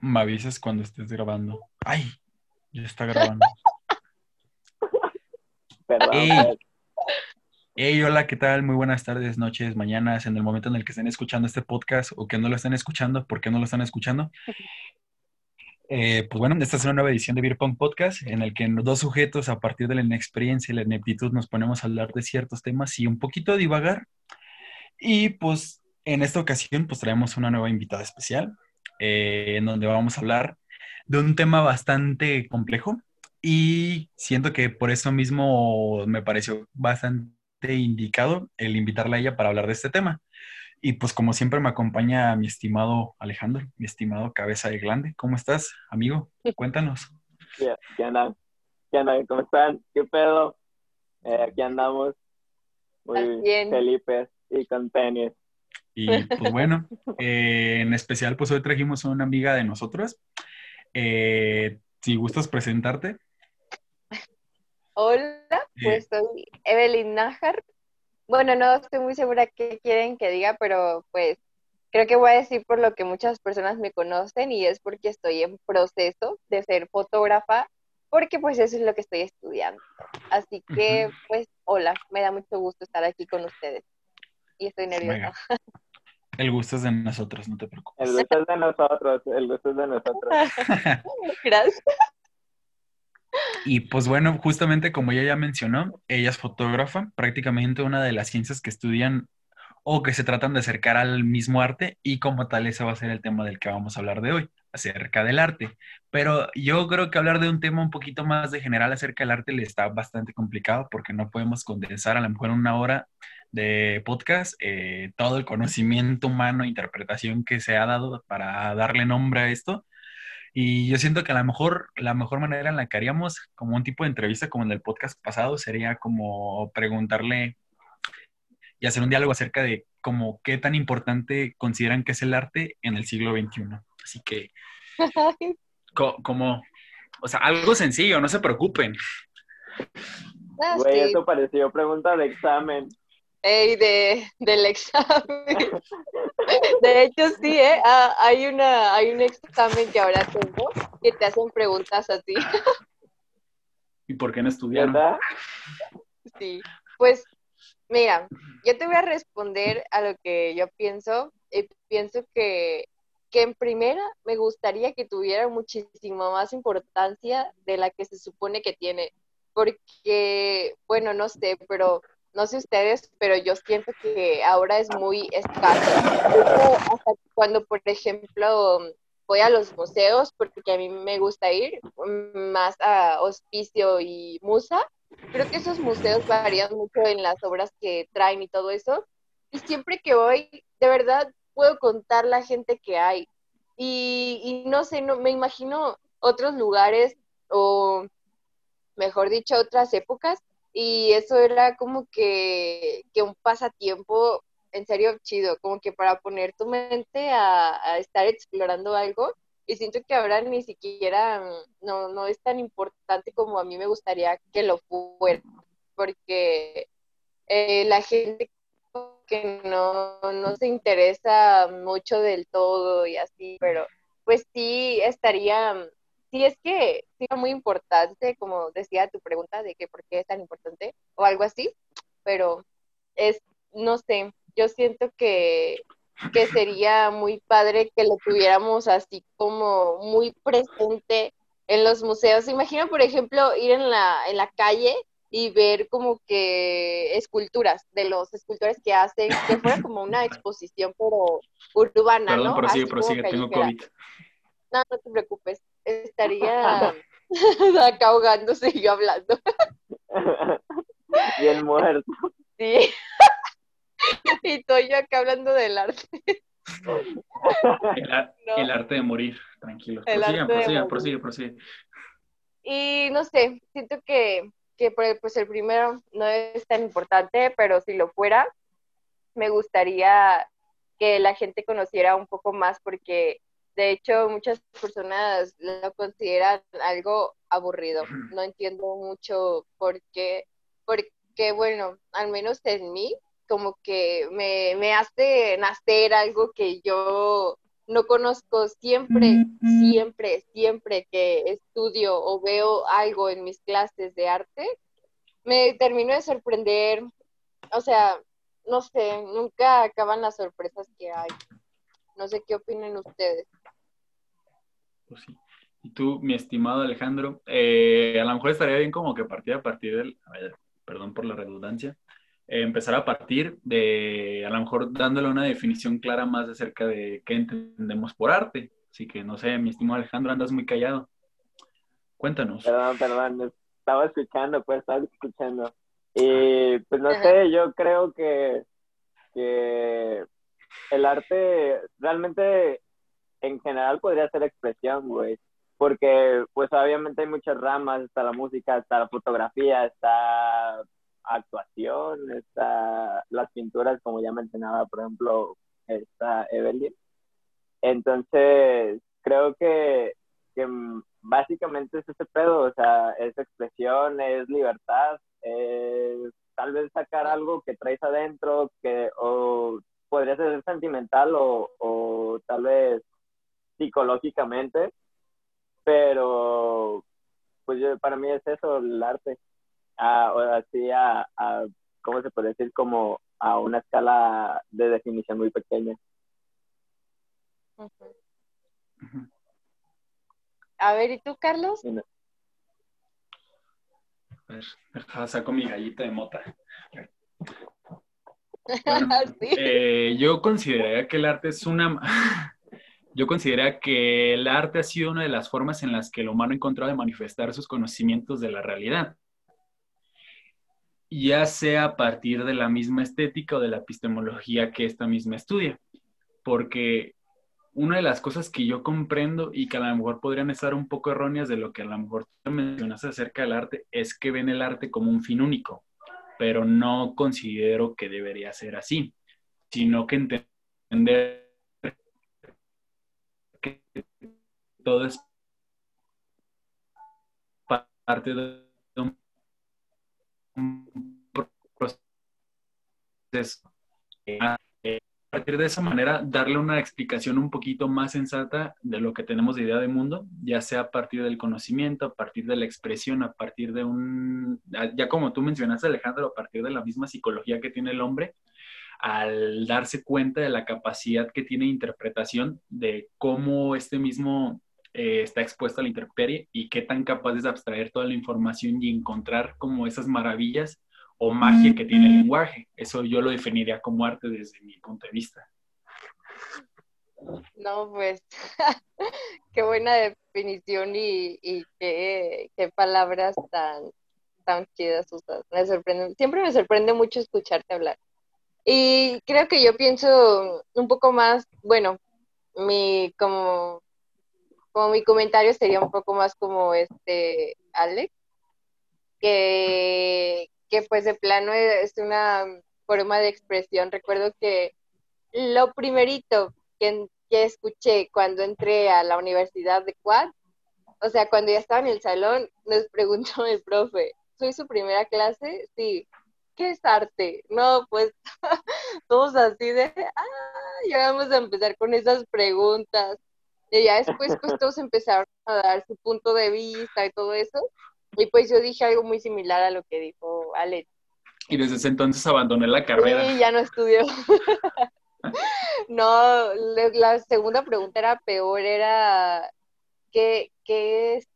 me avisas cuando estés grabando. Ay, ya está grabando. Perdón. Ey. Hey, hola, ¿qué tal? Muy buenas tardes, noches, mañanas, en el momento en el que estén escuchando este podcast o que no lo estén escuchando, ¿por qué no lo están escuchando? Eh, pues bueno, esta es una nueva edición de Beer Pong Podcast en el que dos sujetos a partir de la inexperiencia y la ineptitud nos ponemos a hablar de ciertos temas y un poquito divagar. Y pues en esta ocasión pues traemos una nueva invitada especial eh, en donde vamos a hablar de un tema bastante complejo y siento que por eso mismo me pareció bastante indicado el invitarla a ella para hablar de este tema. Y pues como siempre me acompaña mi estimado Alejandro, mi estimado cabeza de glande. ¿Cómo estás, amigo? Cuéntanos. ¿qué, qué onda? ¿Qué onda? ¿Cómo están? ¿Qué pedo? Eh, aquí andamos muy Al cien. felices y con tenis. Y pues bueno, eh, en especial pues hoy trajimos a una amiga de nosotros. Eh, si gustas presentarte. Hola, pues soy Evelyn Nájar. Bueno, no estoy muy segura qué quieren que diga, pero pues creo que voy a decir por lo que muchas personas me conocen y es porque estoy en proceso de ser fotógrafa, porque pues eso es lo que estoy estudiando. Así que pues hola, me da mucho gusto estar aquí con ustedes y estoy nerviosa. Venga. El gusto es de nosotros, no te preocupes. El gusto es de nosotros, el gusto es de nosotros. Gracias. Y pues bueno, justamente como ella ya mencionó, ella es fotógrafa, prácticamente una de las ciencias que estudian o que se tratan de acercar al mismo arte y como tal ese va a ser el tema del que vamos a hablar de hoy, acerca del arte. Pero yo creo que hablar de un tema un poquito más de general acerca del arte le está bastante complicado porque no podemos condensar a lo mejor en una hora de podcast eh, todo el conocimiento humano, interpretación que se ha dado para darle nombre a esto. Y yo siento que a lo mejor la mejor manera en la que haríamos como un tipo de entrevista como en el podcast pasado sería como preguntarle y hacer un diálogo acerca de como qué tan importante consideran que es el arte en el siglo XXI. Así que, co- como, o sea, algo sencillo, no se preocupen. Ah, Güey, eso pareció pregunta de examen. Ey, de, del examen. De hecho, sí, ¿eh? Ah, hay, una, hay un examen que ahora tengo que te hacen preguntas a ti. ¿Y por qué no estudiaron? ¿Verdad? Sí. Pues, mira, yo te voy a responder a lo que yo pienso. Y pienso que, que en primera me gustaría que tuviera muchísimo más importancia de la que se supone que tiene. Porque, bueno, no sé, pero no sé ustedes, pero yo siento que ahora es muy escaso. Hasta cuando, por ejemplo, voy a los museos, porque a mí me gusta ir mm, más a Hospicio y Musa, creo que esos museos varían mucho en las obras que traen y todo eso. Y siempre que voy, de verdad, puedo contar la gente que hay. Y, y no sé, no, me imagino otros lugares o, mejor dicho, otras épocas. Y eso era como que, que un pasatiempo en serio chido, como que para poner tu mente a, a estar explorando algo. Y siento que ahora ni siquiera mm, no, no es tan importante como a mí me gustaría que lo fuera, porque eh, la gente que no, no se interesa mucho del todo y así, pero pues sí estaría, sí es que sí es muy importante, como decía tu pregunta de que por qué es tan importante o algo así, pero es, no sé, yo siento que, que sería muy padre que lo tuviéramos así como muy presente en los museos. Imagina, por ejemplo, ir en la, en la calle y ver como que esculturas de los escultores que hacen, que fuera como una exposición pero urbana, Perdón, ¿no? prosigue, prosigue, tengo. COVID. No, no te preocupes, estaría acá ahogándose y yo hablando. Bien muerto. Sí. y estoy yo acá hablando del arte. El, ar- No. el arte de morir, tranquilo. El Prosigan, prosigan, morir. prosigue, prosigue. Y no sé, siento que, que pues el primero no es tan importante, pero si lo fuera, me gustaría que la gente conociera un poco más porque de hecho muchas personas lo consideran algo aburrido. No entiendo mucho por qué, porque bueno, al menos en mí, como que me, me hace nacer algo que yo no conozco siempre, siempre, siempre que estudio o veo algo en mis clases de arte, me termino de sorprender, o sea, no sé, nunca acaban las sorpresas que hay. No sé qué opinen ustedes. Pues sí. Y tú, mi estimado Alejandro, eh, a lo mejor estaría bien como que partir a partir del, perdón por la redundancia, eh, empezar a partir de, a lo mejor dándole una definición clara más acerca de qué entendemos por arte. Así que, no sé, mi estimado Alejandro, andas muy callado. Cuéntanos. Perdón, perdón, estaba escuchando, pues estaba escuchando. Y pues no sé, yo creo que, que el arte realmente en general podría ser expresión, güey. Porque pues obviamente hay muchas ramas, está la música, está la fotografía, está actuación, está las pinturas, como ya mencionaba, por ejemplo, está Evelyn. Entonces, creo que, que básicamente es ese pedo, o sea, es expresión, es libertad, es tal vez sacar algo que traes adentro, que o podría ser sentimental o, o tal vez psicológicamente, pero pues para mí es eso el arte, ah, o así a, a, ¿cómo se puede decir? Como a una escala de definición muy pequeña. A ver, ¿y tú, Carlos? A ver, saco mi gallita de mota. Eh, yo consideraría que el arte es una... yo consideraría que el arte ha sido una de las formas en las que el humano ha encontrado de manifestar sus conocimientos de la realidad. Ya sea a partir de la misma estética o de la epistemología que esta misma estudia. Porque una de las cosas que yo comprendo y que a lo mejor podrían estar un poco erróneas de lo que a lo mejor tú mencionaste acerca del arte es que ven el arte como un fin único, pero no considero que debería ser así, sino que entender todo es parte de un proceso. A partir de esa manera darle una explicación un poquito más sensata de lo que tenemos de idea de mundo, ya sea a partir del conocimiento, a partir de la expresión, a partir de un, ya como tú mencionaste Alejandro, a partir de la misma psicología que tiene el hombre, al darse cuenta de la capacidad que tiene interpretación de cómo este mismo eh, está expuesto a la intemperie y qué tan capaz es de abstraer toda la información y encontrar como esas maravillas o magia que tiene el lenguaje. Eso yo lo definiría como arte desde mi punto de vista. No, pues, qué buena definición y, qué, palabras tan, tan chidas usas. Me sorprende, siempre me sorprende mucho escucharte hablar. Y creo que yo pienso un poco más, bueno, mi como, como mi comentario sería un poco más como este Alex, que, que pues de plano es una forma de expresión. Recuerdo que lo primerito que, que escuché cuando entré a la universidad de Quad, o sea, cuando ya estaba en el salón, nos preguntó el profe, ¿soy su primera clase? Sí. ¿Qué es arte? No, pues todos así de, ah, ya vamos a empezar con esas preguntas. Y ya después pues todos empezaron a dar su punto de vista y todo eso. Y pues yo dije algo muy similar a lo que dijo Alex. Y desde ese entonces abandoné la carrera. Sí, ya no estudió. no, la segunda pregunta era peor, era ¿qué, qué, es,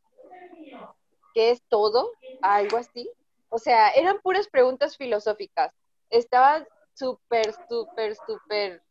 ¿qué es todo? Algo así. O sea, eran puras preguntas filosóficas. Estaban súper, súper, súper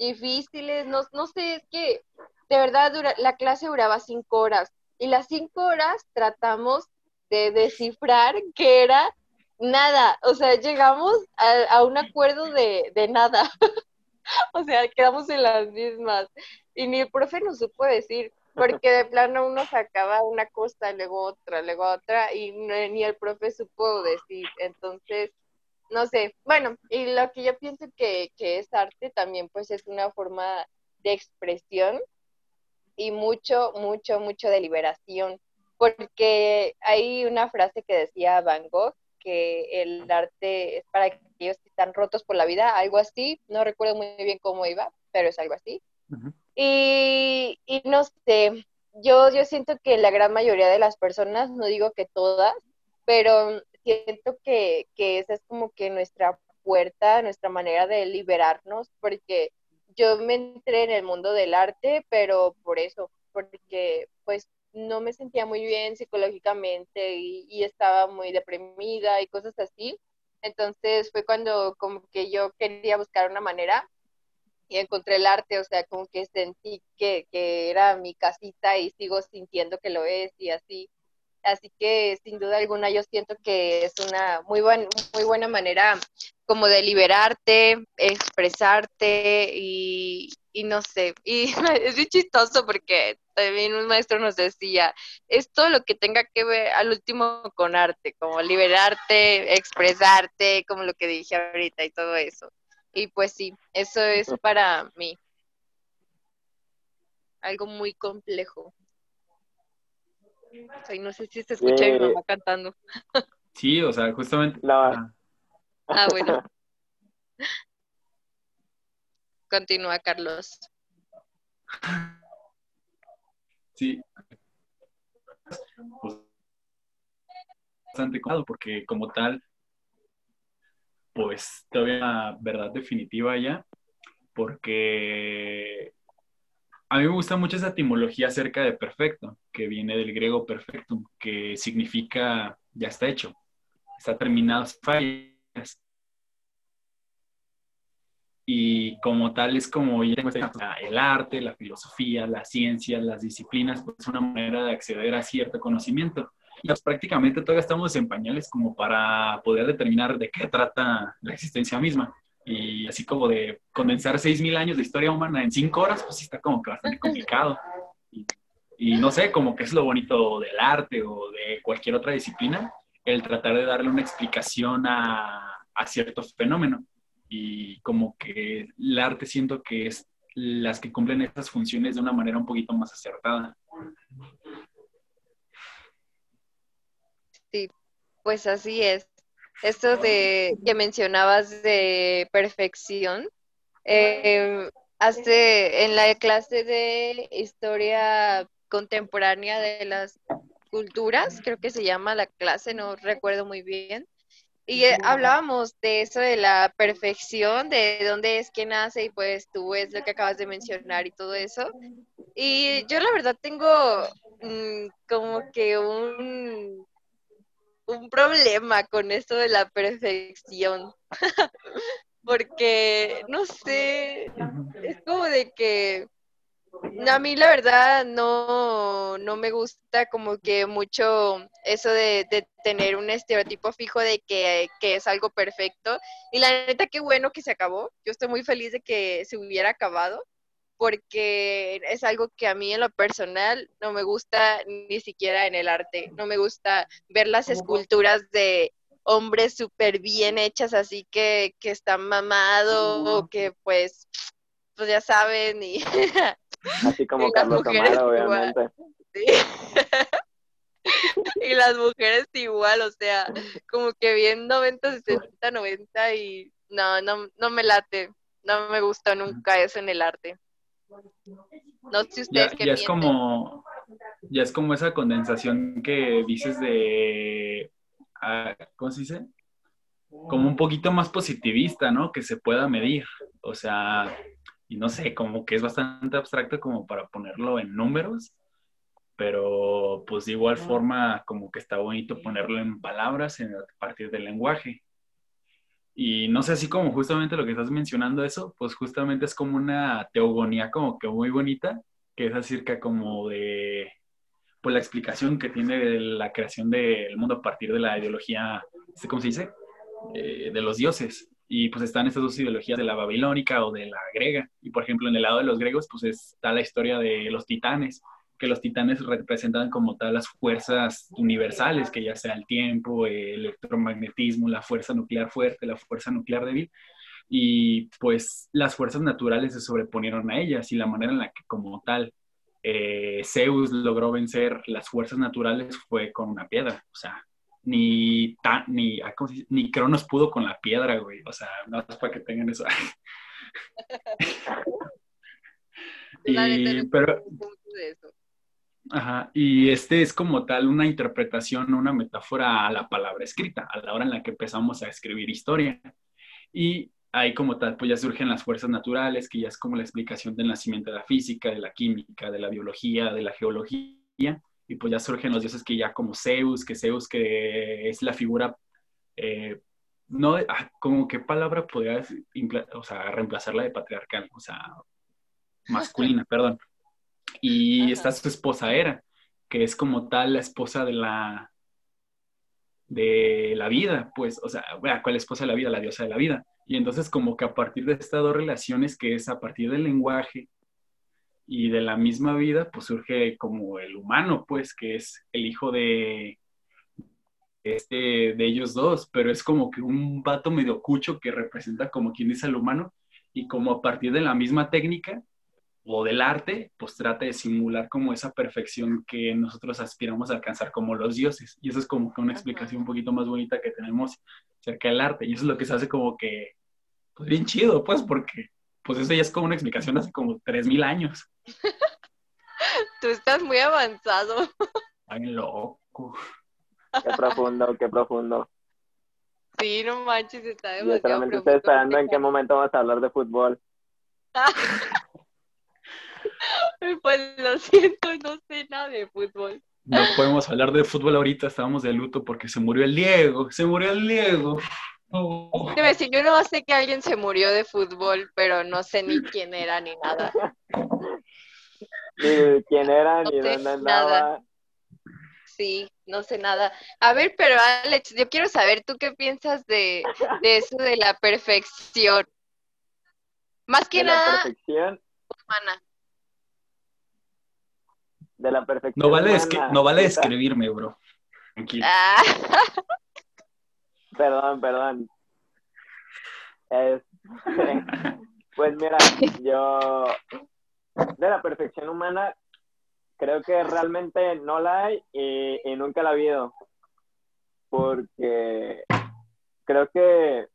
difíciles. No, no sé, es que de verdad la clase duraba cinco horas. Y las cinco horas tratamos de descifrar que era nada, o sea, llegamos a, un acuerdo de, nada, o sea, quedamos en las mismas y ni el profe nos supo decir, porque de plano uno sacaba una cosa, luego otra, luego otra y ni el profe supo decir, entonces, no sé, bueno, y lo que yo pienso que, que es arte también pues es una forma de expresión y mucho, mucho, mucho de liberación porque hay una frase que decía Van Gogh, que el arte es para aquellos que están rotos por la vida, algo así, no recuerdo muy bien cómo iba, pero es algo así. Y, no sé, yo, yo siento que la gran mayoría de las personas, no digo que todas, pero siento que, que esa es como que nuestra puerta, nuestra manera de liberarnos, porque yo me entré en el mundo del arte, pero por eso, porque pues no me sentía muy bien psicológicamente y, y, estaba muy deprimida y cosas así. Entonces fue cuando como que yo quería buscar una manera y encontré el arte, o sea, como que sentí que, que era mi casita y sigo sintiendo que lo es y así. Así que sin duda alguna yo siento que es una muy, buen, muy buena manera como de liberarte, expresarte y, y no sé, y es muy chistoso porque también un maestro nos decía, es todo lo que tenga que ver al último con arte, como liberarte, expresarte, como lo que dije ahorita y todo eso. Y pues sí, eso es para mí algo muy complejo. O sea, no sé si se escucha mi mamá cantando. Sí, o sea, justamente. No. Ah, Ah, bueno. Continúa, Carlos. Sí. Bastante cómodo porque como tal, pues todavía una verdad definitiva ya, porque a mí me gusta mucho esa etimología acerca de perfecto, que viene del griego perfectum, que significa ya está hecho, está terminado, fallas. Y como tal es como el arte, la filosofía, la ciencia, las disciplinas, pues es una manera de acceder a cierto conocimiento. Pues, prácticamente todavía estamos en pañales como para poder determinar de qué trata la existencia misma. Y así como de condensar 6.000 años de historia humana en 5 horas, pues sí está como que bastante complicado. Y, y no sé, como que es lo bonito del arte o de cualquier otra disciplina, el tratar de darle una explicación a, a cierto fenómeno. Y como que el arte siento que es las que cumplen estas funciones de una manera un poquito más acertada. Pues así es. Esto de que mencionabas de perfección, eh, hace en la clase de historia contemporánea de las culturas, creo que se llama la clase, no recuerdo muy bien, y eh, hablábamos de eso de la perfección, de dónde es que nace, y pues tú es lo que acabas de mencionar y todo eso. Y yo la verdad tengo mm, como que un, un problema con esto de la perfección. Porque, no sé, es como de que a mí la verdad no, no me gusta como que mucho eso de, de tener un estereotipo fijo de que, que, es algo perfecto. Y la neta, qué bueno que se acabó. Yo estoy muy feliz de que se hubiera acabado porque es algo que a mí en lo personal no me gusta ni siquiera en el arte. No me gusta ver las esculturas de hombres súper bien hechas así que, que están mamados o que pues, pues ya saben y... Así como Y las Carlos mujeres Amaro, igual. obviamente. Sí. y las mujeres igual, o sea, como que bien 90, 60, 90 y no, no, no me late, no me gusta nunca eso en el arte. No sé Ya, ustedes qué ya es como, ya es como esa condensación que dices de, ah, ¿cómo se dice? Como un poquito más positivista, ¿no? Que se pueda medir. O sea, y no sé, como que es bastante abstracto como para ponerlo en números, pero pues de igual forma como que está bonito ponerlo en palabras en- a partir del lenguaje. Y no sé, así como justamente lo que estás mencionando eso, pues justamente es como una teogonía como que muy bonita, que es acerca como de, pues la explicación que tiene de la creación del mundo a partir de la ideología, este, ¿cómo se dice? Eh, de los dioses. Y pues están estas dos ideologías de la babilónica o de la griega. Y por ejemplo, en el lado de los griegos, pues está la historia de los titanes, que los titanes representan como tal las fuerzas universales, que ya sea el tiempo, el electromagnetismo, la fuerza nuclear fuerte, la fuerza nuclear débil, y pues las fuerzas naturales se sobreponieron a ellas y la manera en la que como tal eh, Zeus logró vencer las fuerzas naturales fue con una piedra, o sea, ni, ta- ni, ah, ni Cronos pudo con la piedra, güey, o sea, no es para que tengan eso. y, pero, Ajá, y este es como tal una interpretación, una metáfora a la palabra escrita, a la hora en la que empezamos a escribir historia. Y ahí como tal, pues ya surgen las fuerzas naturales, que ya es como la explicación del nacimiento de la física, de la química, de la biología, de la geología, y pues ya surgen los dioses que ya como Zeus, que Zeus que es la figura, eh, no, ah, como qué palabra podría, o sea, reemplazarla de patriarcal, o sea, masculina, perdón y está su esposa Era, que es como tal la esposa de la de la vida, pues, o sea, ¿cuál esposa de la vida? La diosa de la vida. Y entonces como que a partir de estas dos relaciones, que es a partir del lenguaje y de la misma vida, pues surge como el humano, pues, que es el hijo de, este, de ellos dos, pero es como que un vato medio cucho que representa como quien es el humano y como a partir de la misma técnica o del arte, pues trata de simular como esa perfección que nosotros aspiramos a alcanzar como los dioses. Y eso es como que una explicación un poquito más bonita que tenemos acerca del arte. Y eso es lo que se hace como que, pues bien chido, pues, porque pues eso ya es como una explicación hace como 3.000 años. Tú estás muy avanzado. Ay, loco. Qué profundo, qué profundo. Sí, no manches, está demasiado Yo solamente estoy esperando en qué momento vamos a hablar de fútbol. Pues lo siento, no sé nada de fútbol. No podemos hablar de fútbol ahorita, estábamos de luto porque se murió el Diego, se murió el Diego. Oh. Decir, yo no sé que alguien se murió de fútbol, pero no sé ni quién era ni nada. Ni quién era, ni dónde andaba. Nada. Sí, no sé nada. A ver, pero Alex, yo quiero saber, ¿tú qué piensas de, de eso de la perfección? Más que nada, perfección? humana de la perfección. No vale, no vale escribirme, bro. Tranquilo. Ah. Perdón, perdón. pues mira, yo de la perfección humana creo que realmente no la hay y, y nunca la ha habido. Porque creo que,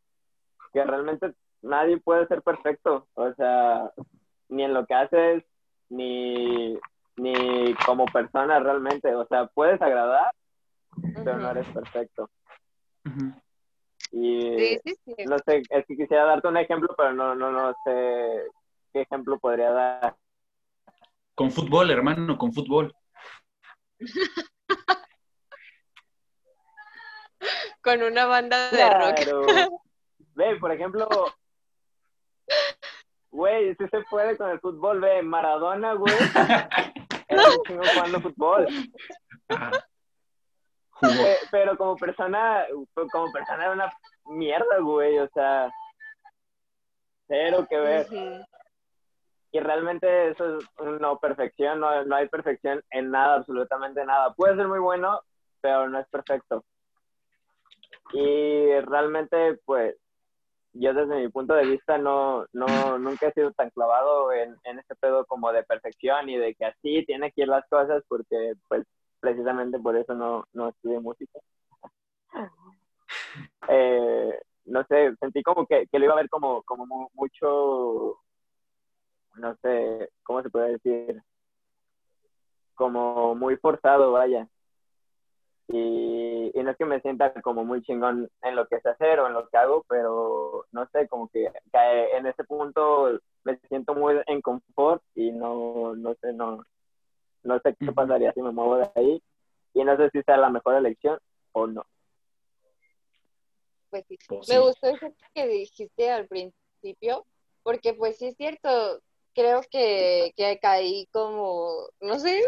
que realmente nadie puede ser perfecto. O sea, ni en lo que haces, ni como persona realmente. O sea, puedes agradar, pero no eres perfecto. Y no sé, es que quisiera darte un ejemplo, pero no, no, no sé qué ejemplo podría dar. Con fútbol, hermano, con fútbol. con una banda de rock. Ve, por ejemplo, güey, si se puede con el fútbol, ve, Maradona, güey. jugando fútbol. Pero como persona, como persona era una mierda, güey, o sea, cero que ver. Y realmente eso es no perfección, no, no hay perfección en nada, absolutamente nada. Puede ser muy bueno, pero no es perfecto. Y realmente, pues, yo desde mi punto de vista no, no nunca he sido tan clavado en, en este pedo como de perfección y de que así tiene que ir las cosas porque pues precisamente por eso no, no estudié música. Eh, no sé, sentí como que, que, lo iba a ver como, como mucho, no sé, ¿cómo se puede decir? Como muy forzado, vaya. Y, no es que me sienta como muy chingón en lo que sé hacer o en lo que hago, pero no sé, como que en ese punto me siento muy en confort y no, no sé, no, no sé qué pasaría si me muevo de ahí y no sé si sea la mejor elección o no. Pues sí, pues me gustó eso que dijiste al principio, porque pues sí es cierto, creo que, que caí como, no sé,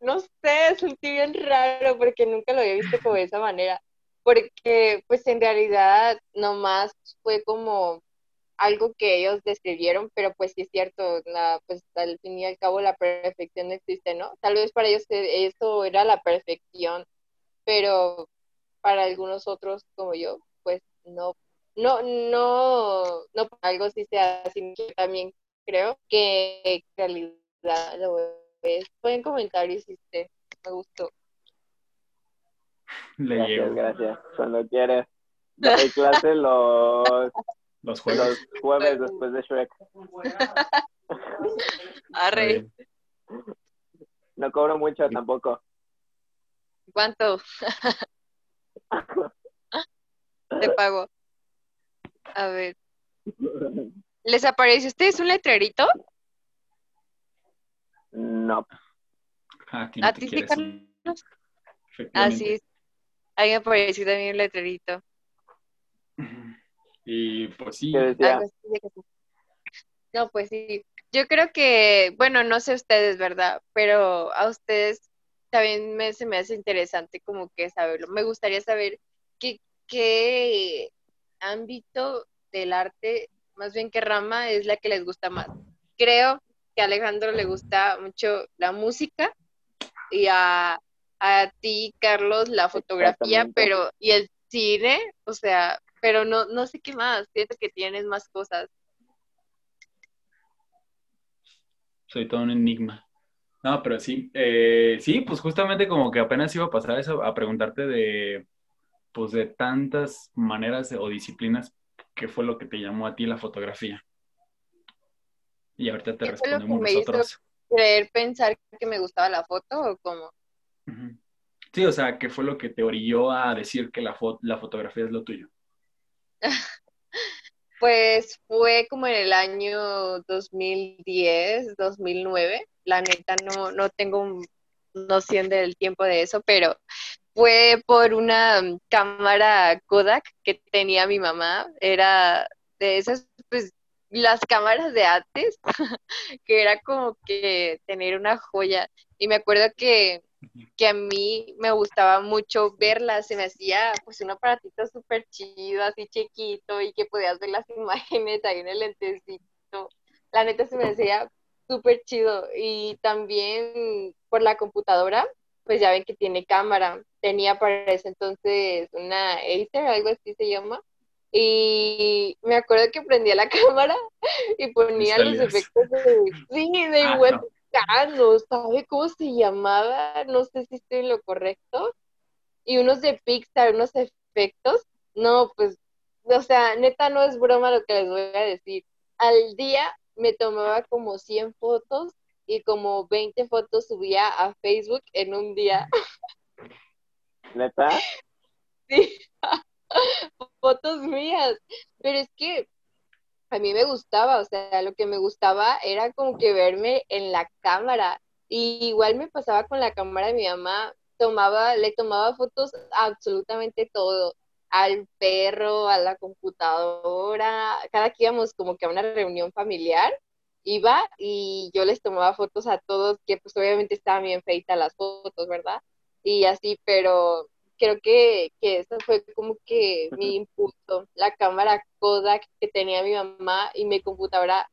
no sé, sentí bien raro porque nunca lo había visto como de esa manera. Porque, pues en realidad, nomás fue como algo que ellos describieron, pero pues sí es cierto, la, pues al fin y al cabo la perfección no existe, ¿no? Tal vez para ellos eso era la perfección, pero para algunos otros como yo, pues no, no, no, no, algo sí sea así, también creo que realidad lo pues, pueden comentar y hiciste. Me gustó. Le gracias, llevo. gracias. Cuando quieres. Hay clase los, los jueves. Los jueves después de Shrek. Arre. No cobro mucho tampoco. ¿Cuánto? Te pago. A ver. ¿Les aparece a ustedes un letrerito? No. Ah, ¿A ti sí, Carlos? Así es. Ahí me apareció también un letrerito. Y pues sí. Que. No, pues sí. Yo creo que, bueno, no sé ustedes, ¿verdad? Pero a ustedes también me, se me hace interesante como que saberlo. Me gustaría saber qué, qué ámbito del arte, más bien qué rama es la que les gusta más. Creo que a Alejandro le gusta mucho la música y a, a ti, Carlos, la fotografía, pero y el cine, o sea, pero no, no sé qué más, siento que tienes más cosas. Soy todo un enigma. No, pero sí, eh, sí, pues justamente como que apenas iba a pasar eso, a preguntarte de, pues de tantas maneras o disciplinas, ¿qué fue lo que te llamó a ti la fotografía? Y ahorita te ¿Qué fue lo que respondemos me hizo? nosotros. ¿Creer pensar que me gustaba la foto o cómo? Sí, o sea, ¿qué fue lo que te orilló a decir que la, fo- la fotografía es lo tuyo? Pues fue como en el año 2010, 2009. La neta no, no tengo noción del tiempo de eso, pero fue por una cámara Kodak que tenía mi mamá. Era de esas, pues, las cámaras de antes, que era como que tener una joya. Y me acuerdo que que a mí me gustaba mucho verlas, se me hacía pues un aparatito súper chido, así chiquito y que podías ver las imágenes ahí en el lentecito. La neta se me hacía súper chido y también por la computadora, pues ya ven que tiene cámara. Tenía para ese entonces una Acer, algo así se llama. Y me acuerdo que prendía la cámara y ponía los efectos de, sí, de Ah, web no. ¿sabe cómo se llamaba? No sé si estoy en lo correcto. Y unos de Pixar, unos efectos. No, pues, o sea, neta no es broma lo que les voy a decir. Al día me tomaba como 100 fotos y como 20 fotos subía a Facebook en un día. ¿Neta? Sí, fotos mías. Pero es que a mí me gustaba, o sea, lo que me gustaba era como que verme en la cámara. Y igual me pasaba con la cámara de mi mamá, tomaba, le tomaba fotos absolutamente todo, al perro, a la computadora, cada que íbamos como que a una reunión familiar, iba y yo les tomaba fotos a todos, que pues obviamente estaban bien feitas las fotos, ¿verdad? Y así, pero creo que, que eso fue como que mi impulso, la cámara Kodak que tenía mi mamá y mi computadora,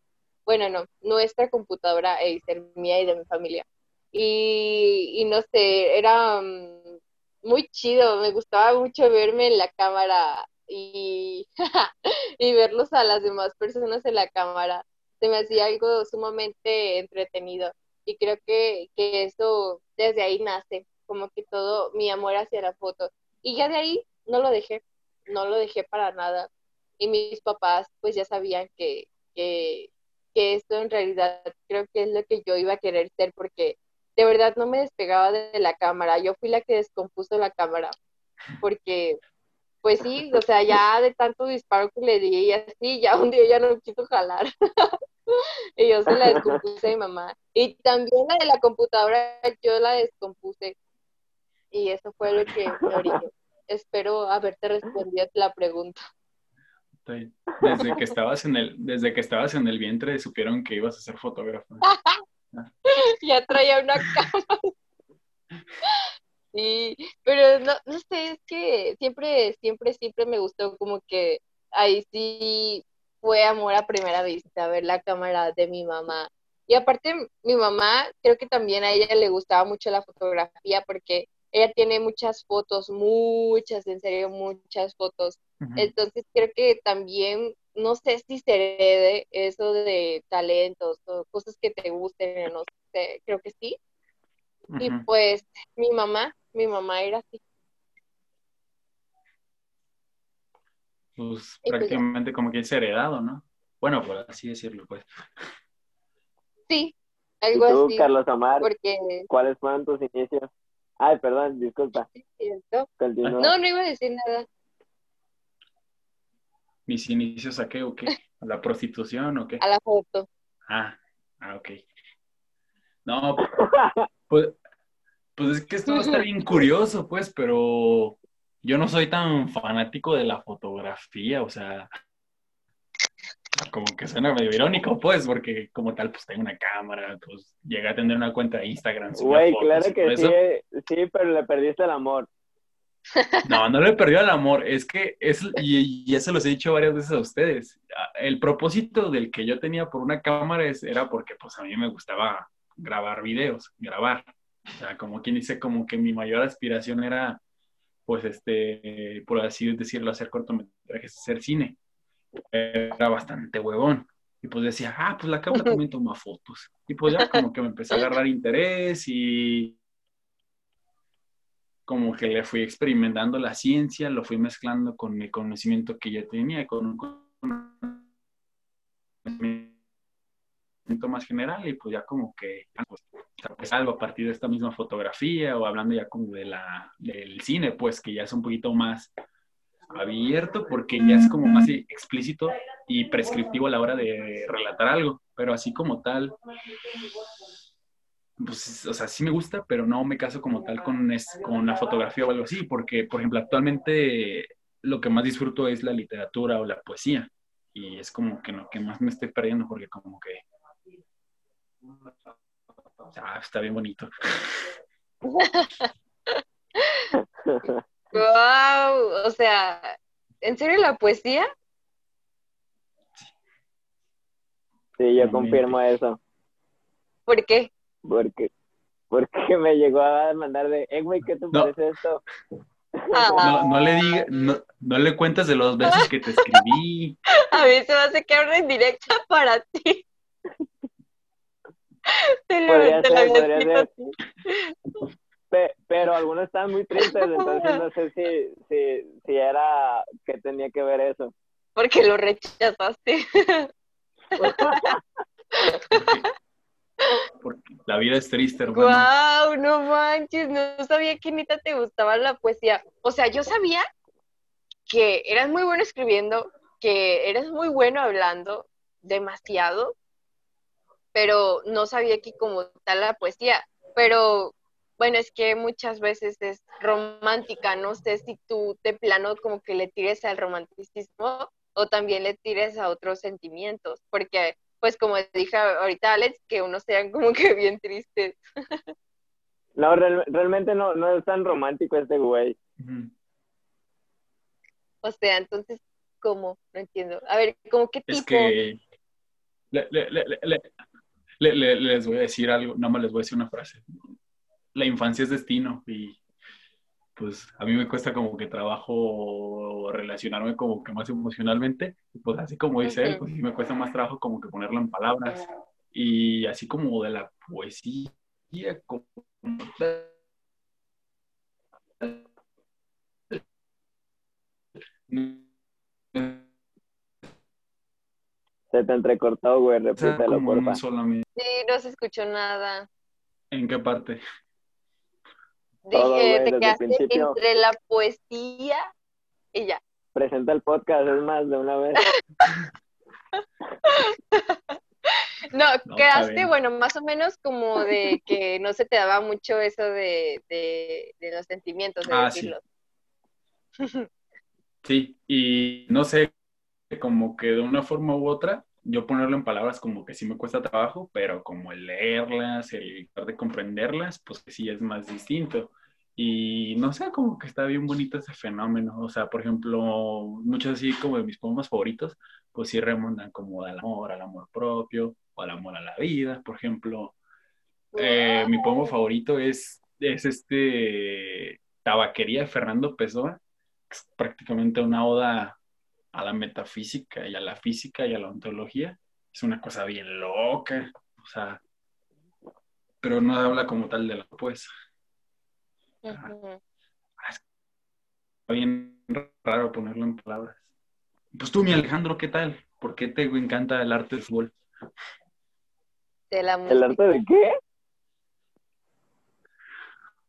bueno, no, nuestra computadora Acer, mía y de mi familia. Y, y no sé, era mm, muy chido, me gustaba mucho verme en la cámara y, y verlos a las demás personas en la cámara. Se me hacía algo sumamente entretenido y creo que, que eso desde ahí nace como que todo mi amor hacia la foto. Y ya de ahí no lo dejé, no lo dejé para nada. Y mis papás pues ya sabían que, que, que esto en realidad creo que es lo que yo iba a querer ser porque de verdad no me despegaba de la cámara. Yo fui la que descompuso la cámara porque pues sí, o sea, ya de tanto disparo que le di y así, ya un día ya no quiso jalar. y yo se la descompuse a mi mamá. Y también la de la computadora, yo la descompuse. Y eso fue lo que me orilló. Espero haberte respondido la pregunta. Desde que estabas en el, desde que estabas en el vientre supieron que ibas a ser fotógrafo. ya traía una cámara. Sí, pero no, no sé, es que siempre, siempre, siempre me gustó como que ahí sí fue amor a primera vista, ver la cámara de mi mamá. Y aparte, mi mamá, creo que también a ella le gustaba mucho la fotografía porque ella tiene muchas fotos, muchas, en serio, muchas fotos. Entonces creo que también, no sé si se herede eso de talentos o cosas que te gusten, no sé, creo que sí. Y pues mi mamá, mi mamá era así. Pues Y pues prácticamente como que es heredado, ¿no? Bueno, por así decirlo, pues. Sí, ¿Y algo tú, así. Carlos Omar, Porque, cuáles fueron tus inicios? Ay, perdón, disculpa. Continúa. No, no iba a decir nada. ¿Mis inicios a qué o qué? ¿A la prostitución o qué? A la foto. Ah, ah, ok. No, pues, pues es que esto estar bien curioso, pues, pero yo no soy tan fanático de la fotografía, o sea, como que suena medio irónico, pues, porque como tal, pues tengo una cámara, pues llegué a tener una cuenta de Instagram. Güey, claro que sí, sí, pero le perdiste el amor. No, no le perdió el amor, es que es, y, y eso los he dicho varias veces a ustedes. El propósito del que yo tenía por una cámara es, era porque pues a mí me gustaba grabar videos, grabar. O sea, como quien dice, como que mi mayor aspiración era, pues, este, por así decirlo, hacer cortometrajes, hacer cine. Era bastante huevón. Y pues decía, ah, pues la cámara también toma fotos. Y pues ya como que me empecé a agarrar interés y como que le fui experimentando la ciencia, lo fui mezclando con el conocimiento que ya tenía, con un conocimiento más general y pues ya como que pues, algo a partir de esta misma fotografía o hablando ya como de la, del cine, pues que ya es un poquito más abierto porque ya es como más explícito y prescriptivo a la hora de relatar algo, pero así como tal, pues, o sea, sí me gusta, pero no me caso como tal con, es, con la fotografía o algo así, porque, por ejemplo, actualmente lo que más disfruto es la literatura o la poesía, y es como que lo que más me estoy perdiendo, porque como que... Ah, está bien bonito. Wow, o sea, ¿en serio la poesía? Sí, yo confirmo eso. ¿Por qué? Porque, porque me llegó a mandar de, eh, güey, ¿qué te No. parece esto? No, no le diga, no, no le cuentes de los besos que te escribí. A mí se me hace que ahora en directa para ti. Te lo, te lo ser, había Pe- pero algunos estaban muy tristes, entonces no sé si, si, si era que tenía que ver eso. Porque lo rechazaste. Porque la vida es triste, hermano. Wow, no manches, no sabía que neta te gustaba la poesía. O sea, yo sabía que eras muy bueno escribiendo, que eres muy bueno hablando, demasiado, pero no sabía que como tal la poesía. Pero bueno, es que muchas veces es romántica, no sé si tú de plano como que le tires al romanticismo o también le tires a otros sentimientos, porque pues como dije ahorita Alex, que unos sean como que bien tristes. No, real- realmente no, no es tan romántico este güey. O sea, entonces, ¿cómo? No entiendo. A ver, ¿cómo qué tipo? Es que le- le- le- le- le- le- le- les voy a decir algo, nada más les voy a decir una frase. La infancia es destino y pues a mí me cuesta como que trabajo relacionarme como que más emocionalmente. Y, pues así como dice él, pues sí me cuesta más trabajo como que ponerlo en palabras. Y así como de la poesía, como Se te entrecortó, güey, O sea, repítelo, porfa. Sí, no se escuchó nada. ¿En qué parte? Todo, Dije, te quedaste principio. entre la poesía y ya. Presenta el podcast, es más, de una vez. No, quedaste, bueno, más o menos como de que no se te daba mucho eso de, de, de los sentimientos, de Ah, sí. Sí, y no sé, como que de una forma u otra, yo ponerlo en palabras como que sí me cuesta trabajo, pero como el leerlas, el tratar de comprenderlas, pues sí es más distinto. Y no sé, como que está bien bonito ese fenómeno. O sea, por ejemplo, muchos así como de mis poemas favoritos, pues sí remontan como al amor, al amor propio, o al amor a la vida. Por ejemplo, eh, mi poema favorito es, es este Tabaquería de Fernando Pessoa, que es prácticamente una oda a la metafísica y a la física y a la ontología. Es una cosa bien loca, o sea, pero no habla como tal de la poesía. Ujú. Está bien raro ponerlo en palabras. Pues tú, mi Alejandro, ¿qué tal? ¿Por qué te encanta el arte del fútbol? De la ¿El arte de qué?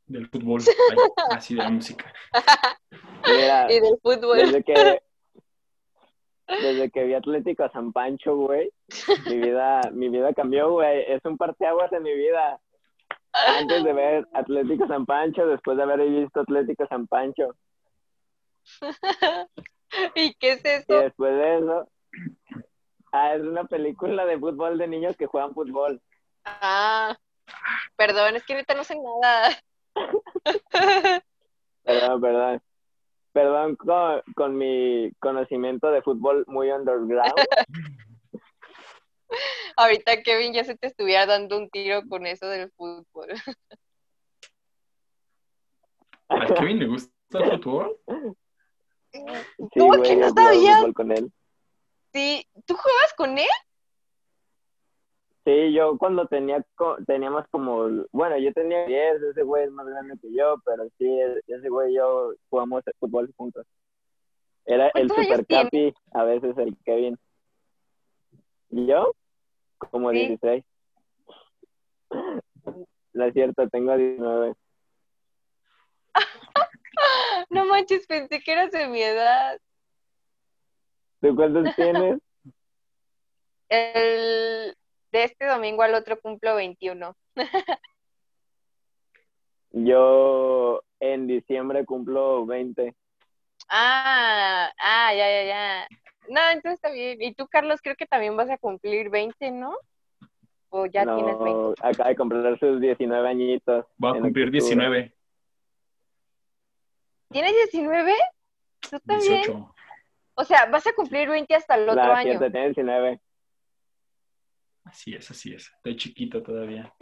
Del fútbol. Así de la música. Mira, Y del fútbol. desde que desde que vi Atlético a San Pancho, güey, mi vida, mi vida cambió, güey. Es un parteaguas en mi vida. Antes de ver Atlético San Pancho, después de haber visto Atlético San Pancho. ¿Y qué es Y eso? después de eso, ah, es una película de fútbol de niños que juegan fútbol. Ah, perdón, es que ahorita no sé nada. Perdón, perdón. Perdón con, con mi conocimiento de fútbol muy underground. Ahorita Kevin ya se te estuviera dando un tiro con eso del fútbol. ¿A Kevin le gusta el fútbol? Sí, ¿Cómo güey, que no sabías? con él. Sí, ¿tú juegas con él? Sí, yo cuando tenía, teníamos como, bueno, yo tenía 10, ese güey es más grande que yo, pero sí, ese güey y yo jugamos el fútbol juntos. Era el ¿Cuántos años super capi, a veces el Kevin. ¿Y yo? Como Sí. 16. No es cierto, tengo 19. No manches, pensé que eras de mi edad. ¿Tú cuántos tienes? El de este domingo al otro cumplo 21. Yo en diciembre cumplo 20. Ah, ah, ya, ya, ya. No, entonces está bien. Y tú, Carlos, creo que también vas a cumplir 20, ¿no? O ya tienes 20. No, acaba de comprar sus 19 añitos. Voy a cumplir octubre. 19, ¿Tienes 19? ¿Tú también? 18. O sea, vas a cumplir 20 hasta el otro La año. cierta tiene 19. Así es, así es. Estoy chiquito todavía.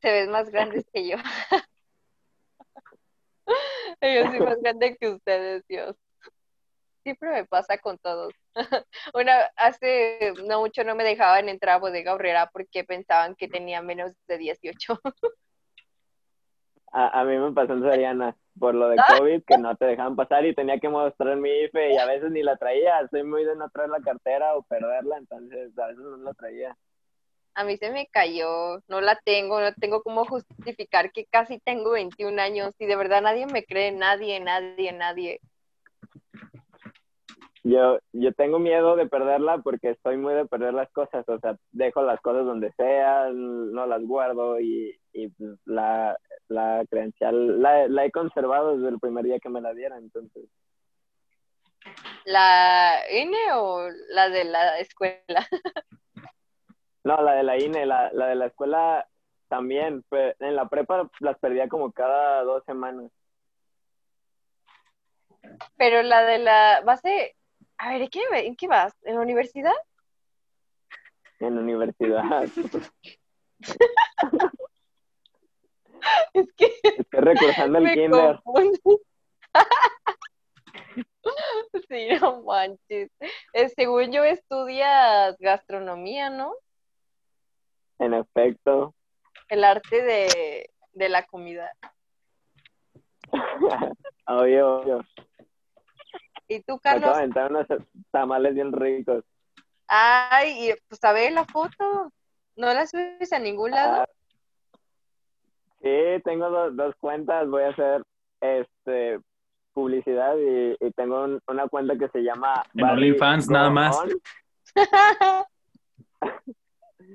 Te ves más grandes que yo. Yo soy más grande que ustedes, Dios. Siempre me pasa con todos. Una, hace no mucho no me dejaban entrar a Bodega Horrera porque pensaban que tenía menos de 18. A, a mí me pasó en Soriana por lo de Ah. COVID que no te dejaban pasar y tenía que mostrar mi IFE y a veces ni la traía. Soy muy de no traer la cartera o perderla, entonces a veces no la traía. A mí se me cayó, no la tengo, no tengo cómo justificar que casi tengo 21 años y de verdad nadie me cree, nadie, nadie, nadie. Yo, yo tengo miedo de perderla porque estoy muy de perder las cosas, o sea, dejo las cosas donde sea, no las guardo y, y la, la credencial la, la he conservado desde el primer día que me la dieron, entonces. ¿La N o la de la escuela? No, la de la INE, la, la de la escuela también, en la prepa las perdía como cada dos semanas. Pero la de la base, a ver, ¿en qué, en qué vas? ¿En la universidad? en la universidad. Es que Estoy recursando el kinder. Sí, no manches. Eh, según yo estudias gastronomía, ¿no? En efecto. El arte de, de la comida. obvio, obvio. ¿Y tú, Me acabo Carlos? de aventar unos tamales bien ricos. Ay, y, pues a ver la foto. ¿No la subes a ningún lado? Ah, sí, tengo do- dos cuentas. Voy a hacer este publicidad y, y tengo un- una cuenta que se llama En OnlyFans, nada más.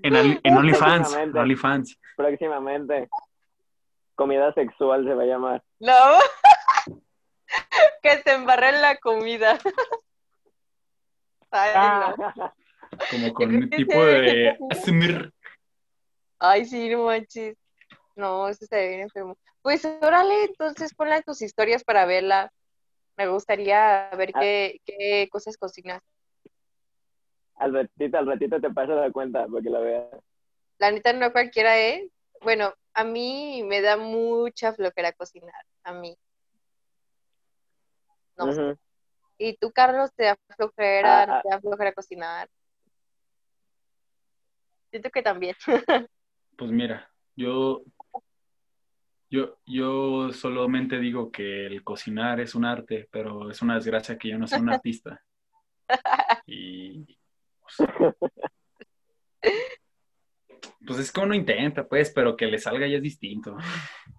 En, en OnlyFans. Próximamente. OnlyFans. Próximamente. Comida sexual se va a llamar. No. que se embarra en la comida. Ay, no. Como creo con un tipo de asumir. Ay, sí, no manches. No, eso se ve bien enfermo. Pues órale, entonces ponla tus historias para verla. Me gustaría ver Ah. qué, qué cosas cocinas. Al ratito, al ratito te paso la cuenta para que la veas. La neta no cualquiera, ¿eh? Bueno, a mí me da mucha flojera cocinar. A mí. No. ¿Y tú, Carlos, te da flojera, Ah, no ah. te da flojera cocinar? Siento que también. Pues mira, yo, yo, yo solamente digo que el cocinar es un arte, pero es una desgracia que yo no soy un artista. Y pues, Pues es como uno intenta, pues, pero que le salga ya es distinto.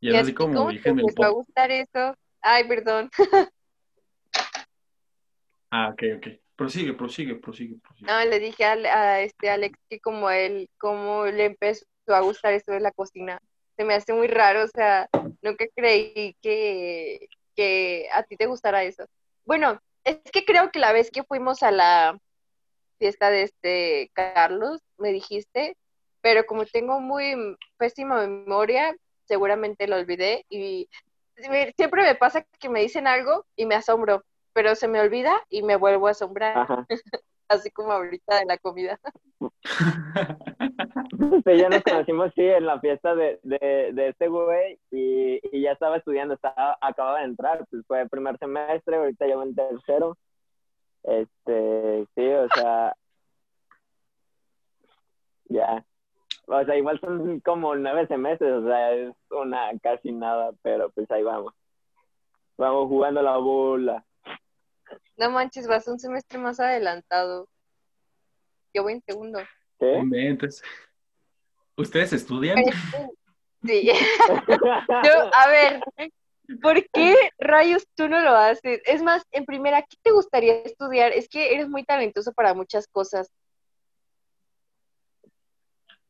Y, es así como dije en el va a gustar eso? Ay, perdón. ah, ok, ok. Prosigue, prosigue, prosigue, prosigue. No, le dije a, este Alex que como él, como le empezó a gustar esto de la cocina. Se me hace muy raro, o sea, nunca creí que, que a ti te gustara eso. Bueno, es que creo que la vez que fuimos a la fiesta de este Carlos, me dijiste, pero como tengo muy pésima memoria, seguramente lo olvidé y siempre me pasa que me dicen algo y me asombro, pero se me olvida y me vuelvo a asombrar, así como ahorita de la comida. ya nos conocimos, sí, en la fiesta de, de, este güey y, y, ya estaba estudiando, estaba, acababa de entrar, pues fue el primer semestre, ahorita ya en tercero. Este, sí, o sea, ya. O sea, igual son como nueve meses, o sea, es una casi nada, pero pues ahí vamos. Vamos jugando la bola. No manches, vas un semestre más adelantado. Yo voy en segundo. ¿Qué? ¿Ustedes estudian? Sí. Yo, a ver, ¿por qué rayos tú no lo haces? Es más, en primera, ¿qué te gustaría estudiar? Es que eres muy talentoso para muchas cosas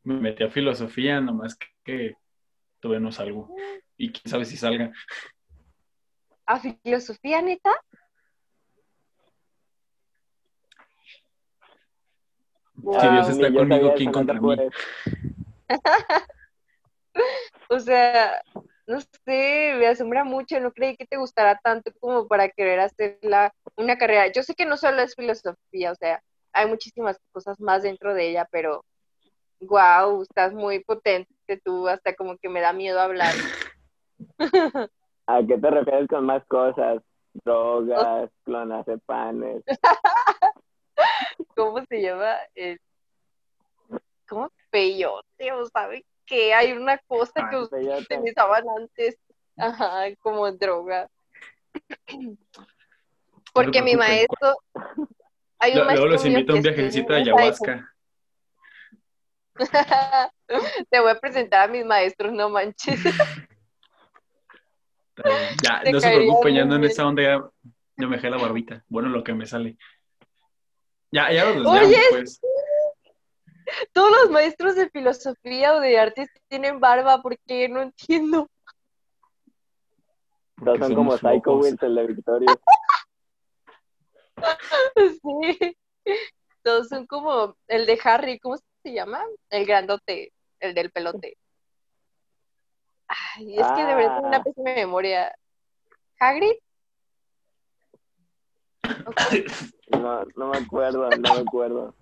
me metí a filosofía, nomás que, todavía no salgo. Y quién sabe si salga. ¿A filosofía, neta? Si Dios está conmigo, ¿quién contra mí? o sea, no sé, me asombra mucho, no creí que te gustara tanto como para querer hacer la, una carrera. Yo sé que no solo es filosofía, o sea, hay muchísimas cosas más dentro de ella, pero wow, estás muy potente tú, hasta como que me da miedo hablar. ¿A qué te refieres con más cosas? Drogas, clonazepam. ¿Cómo se llama? Eh, ¿Cómo? Peyote, o sabe que hay una cosa que utilizaban antes, ajá, como droga. Porque mi maestro, hay un Luego los invito a un viajecito a ayahuasca. Te voy a presentar a mis maestros, no manches. Ya, no se preocupen, ya en esa onda ya, me dejé la barbita. Bueno, lo que me sale. Ya, ya lo Oye, pues. Todos los maestros de filosofía o de arte tienen barba, ¿por qué? No entiendo. Todos son como Psycho Winter de Victoria. sí. Todos son como el de Harry, ¿cómo se se llama? El grandote, el del pelote. Ay, es que de verdad tengo una ah. pésima memoria. ¿Hagrid? No, no me acuerdo, no me acuerdo.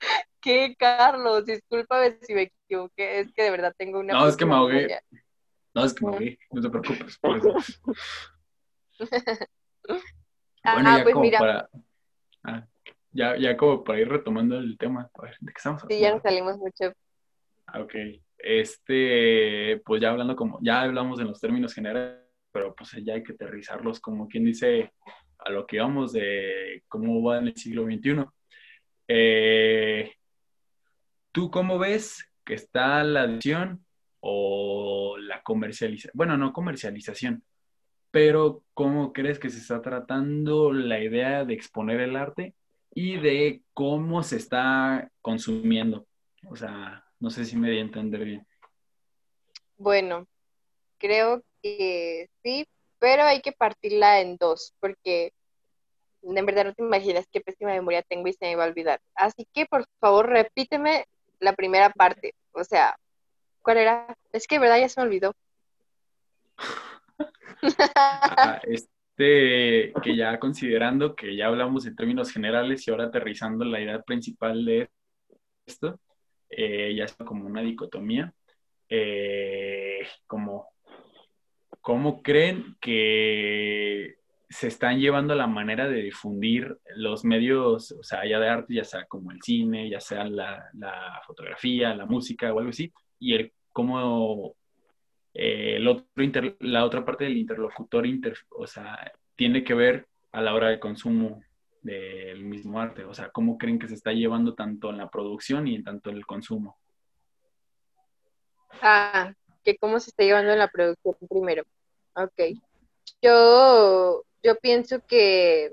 ¿Qué, Carlos? Discúlpame si me equivoqué, es que de verdad tengo una. No, es que me ahogué. No, es que me ahogué, no te preocupes. Por eso. ah, pues mira. Para... Ah ya, ya como para ir retomando el tema, a ver, ¿de qué estamos hablando? Sí, ya nos salimos mucho. Ah, ok. Este, pues ya hablando como, ya hablamos en los términos generales, pero pues ya hay que aterrizarlos como quien dice a lo que vamos de cómo va en el siglo XXI. Eh, ¿Tú cómo ves que está la edición o la comercialización? Bueno, no comercialización, pero ¿cómo crees que se está tratando la idea de exponer el arte y de cómo se está consumiendo. O sea, no sé si me di a entender bien. Bueno, creo que sí, pero hay que partirla en dos, porque en verdad no te imaginas qué pésima memoria tengo y se me va a olvidar. Así que, por favor, repíteme la primera parte. O sea, ¿cuál era? Es que, de verdad, ya se me olvidó. Ah, este, que ya considerando que ya hablamos en términos generales y ahora aterrizando la idea principal de esto, eh, ya es como una dicotomía, eh, como cómo creen que se están llevando la manera de difundir los medios, o sea, ya de arte, ya sea como el cine, ya sea la, fotografía, la música o algo así, y el cómo eh, el otro la otra parte del interlocutor o sea, tiene que ver a la hora de consumo del mismo arte. O sea, ¿cómo creen que se está llevando tanto en la producción y en tanto en el consumo? Ah, que cómo se está llevando en la producción primero. Ok. Yo, yo pienso que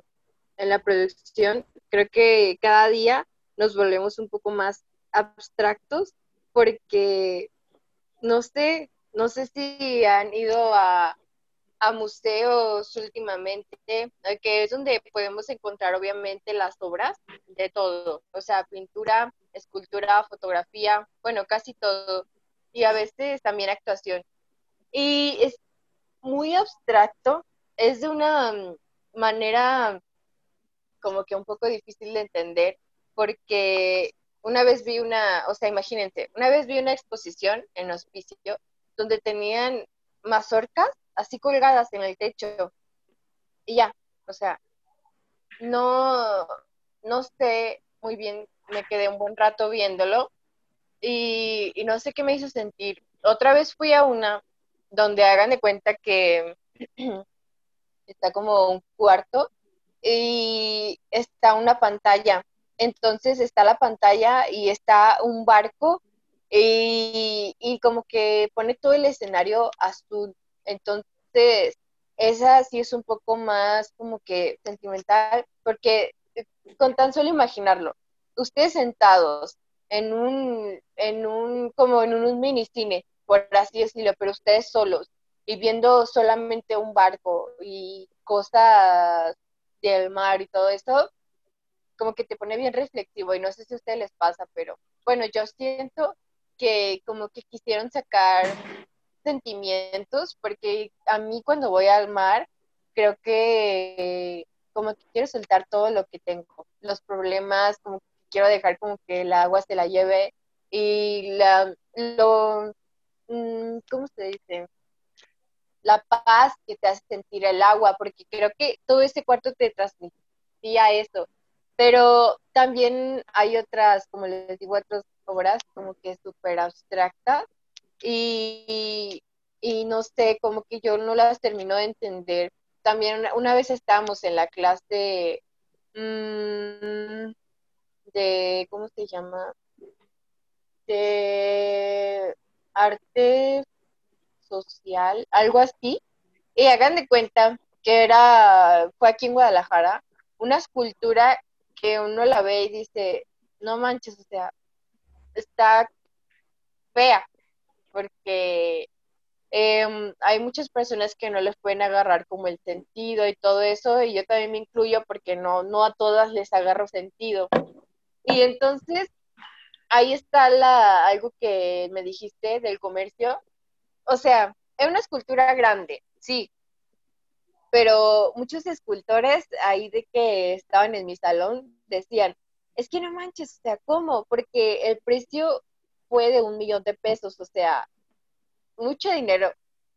en la producción creo que cada día nos volvemos un poco más abstractos porque no sé, no sé si han ido a, museos últimamente, que es donde podemos encontrar obviamente las obras de todo, o sea, pintura, escultura, fotografía, bueno, casi todo, y a veces también actuación. Y es muy abstracto, es de una mm, manera como que un poco difícil de entender, porque una vez vi una, o sea, imagínense, una vez vi una exposición en hospicio donde tenían mazorcas así colgadas en el techo y ya, o sea, no, no sé muy bien, me quedé un buen rato viéndolo y, y no sé qué me hizo sentir. Otra vez fui a una donde hagan de cuenta que está como un cuarto y está una pantalla. Entonces está la pantalla y está un barco y, y como que pone todo el escenario azul. Entonces, esa sí es un poco más como que sentimental, porque eh, con tan solo imaginarlo, ustedes sentados en un, en un, como en un minicine, por así decirlo, pero ustedes solos y viendo solamente un barco y cosas del mar y todo eso, como que te pone bien reflexivo y no sé si a ustedes les pasa, pero bueno, yo siento que como que quisieron sacar sentimientos, porque a mí cuando voy al mar, creo que como que quiero soltar todo lo que tengo, los problemas, como que quiero dejar como que el agua se la lleve y la, lo, mm, ¿cómo se dice? La paz que te hace sentir el agua, porque creo que todo ese cuarto te transmitía eso. Pero también hay otras, como les digo, otras obras como que súper abstractas y, y no sé, como que yo no las termino de entender. También una, vez estábamos en la clase mm, de, ¿cómo se llama? De arte social, algo así. Y hagan de cuenta que era, fue aquí en Guadalajara, una escultura que uno la ve y dice, no manches, o sea, está fea, porque em, hay muchas personas que no les pueden agarrar como el sentido y todo eso, y yo también me incluyo porque no, no a todas les agarro sentido. Y entonces, ahí está la, algo que me dijiste del comercio. O sea, es una escultura grande, sí, pero muchos escultores ahí de que estaban en mi salón decían, es que no manches, o sea, ¿cómo? Porque el precio fue de un millón de pesos, o sea, mucho dinero,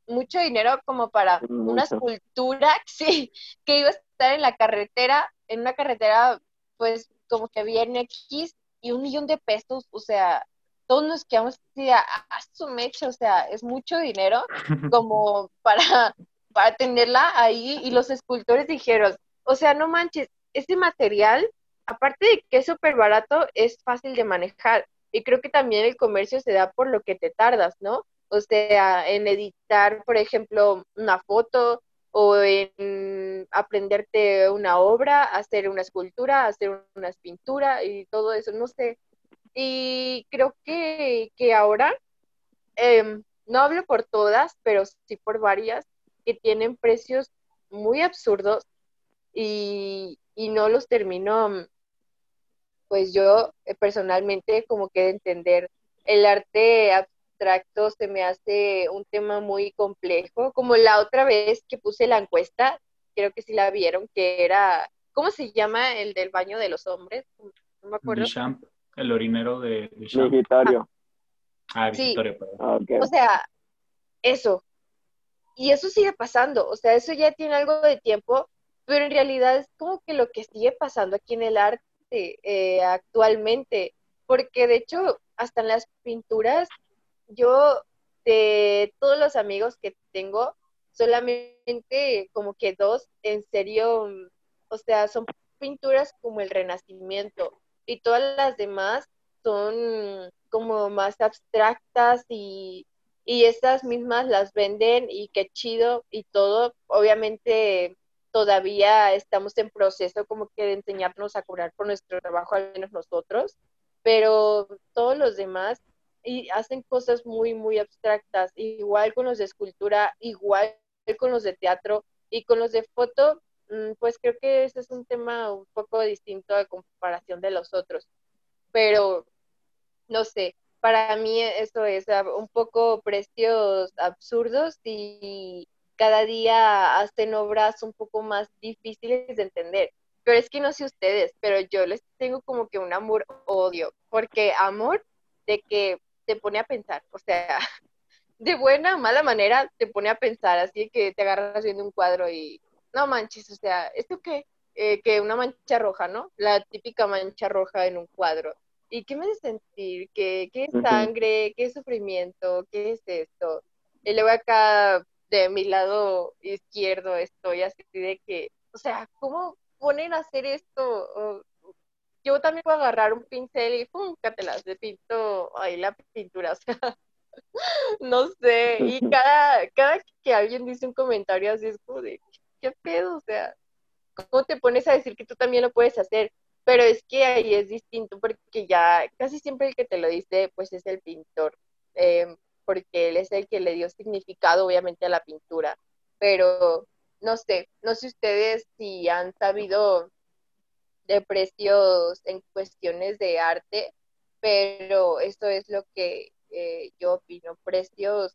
mucho dinero como para una escultura, sí, que iba a estar en la carretera, en una carretera, pues como que bien X, y un millón de pesos, o sea, todos nos quedamos así a, a su mecha, o sea, es mucho dinero como para, para tenerla ahí, y los escultores dijeron, o sea, no manches, ese material aparte de que es súper barato, es fácil de manejar. Y creo que también el comercio se da por lo que te tardas, ¿no? O sea, en editar, por ejemplo, una foto o en aprenderte una obra, hacer una escultura, hacer una pintura y todo eso, no sé. Y creo que, que ahora, em, no hablo por todas, pero sí por varias, que tienen precios muy absurdos y, y no los termino pues yo eh, personalmente como que de entender el arte abstracto se me hace un tema muy complejo, como la otra vez que puse la encuesta, creo que sí la vieron, que era, ¿cómo se llama el del baño de los hombres? No me acuerdo. el orinero de Vigitorio. Ah, Vigitorio, perdón. Ah, o sea, eso. Y eso sigue pasando, o sea, eso ya tiene algo de tiempo, pero en realidad es como que lo que sigue pasando aquí en el arte eh, actualmente, porque de hecho hasta en las pinturas, yo de todos los amigos que tengo, solamente como que dos, en serio, o sea, son pinturas como el Renacimiento y todas las demás son como más abstractas y, y estas mismas las venden y qué chido y todo. Obviamente todavía estamos en proceso como que de enseñarnos a cobrar por nuestro trabajo, al menos nosotros, pero todos los demás y hacen cosas muy, muy abstractas, igual con los de escultura, igual con los de teatro y con los de foto, mm, pues creo que ese es un tema un poco distinto a comparación de los otros, pero no sé, para mí eso es ah, un poco precios absurdos y cada día hacen obras un poco más difíciles de entender. Pero es que no sé ustedes, pero yo les tengo como que un amor-odio, porque amor de que te pone a pensar, o sea, de buena o mala manera te pone a pensar, así que te agarras viendo un cuadro y no manches, o sea, ¿esto qué? Eh, que una mancha roja, ¿no? La típica mancha roja en un cuadro. ¿Y qué me hace sentir? ¿Qué, qué es sangre? ¿Qué es sufrimiento? ¿Qué es esto? Y luego acá de mi lado izquierdo estoy así de que, o sea, ¿cómo ponen a hacer esto? yo también puedo agarrar un pincel y ¡pum! las de pinto ahí la pintura, o sea, no sé, y cada, cada que alguien dice un comentario así es como de, ¿qué pedo? O sea, ¿cómo te pones a decir que tú también lo puedes hacer? pero es que ahí es distinto porque ya casi siempre el que te lo dice pues es el pintor, em, porque él es el que le dio significado obviamente a la pintura, pero no sé, no sé ustedes si han sabido de precios en cuestiones de arte, pero esto es lo que eh, yo opino, precios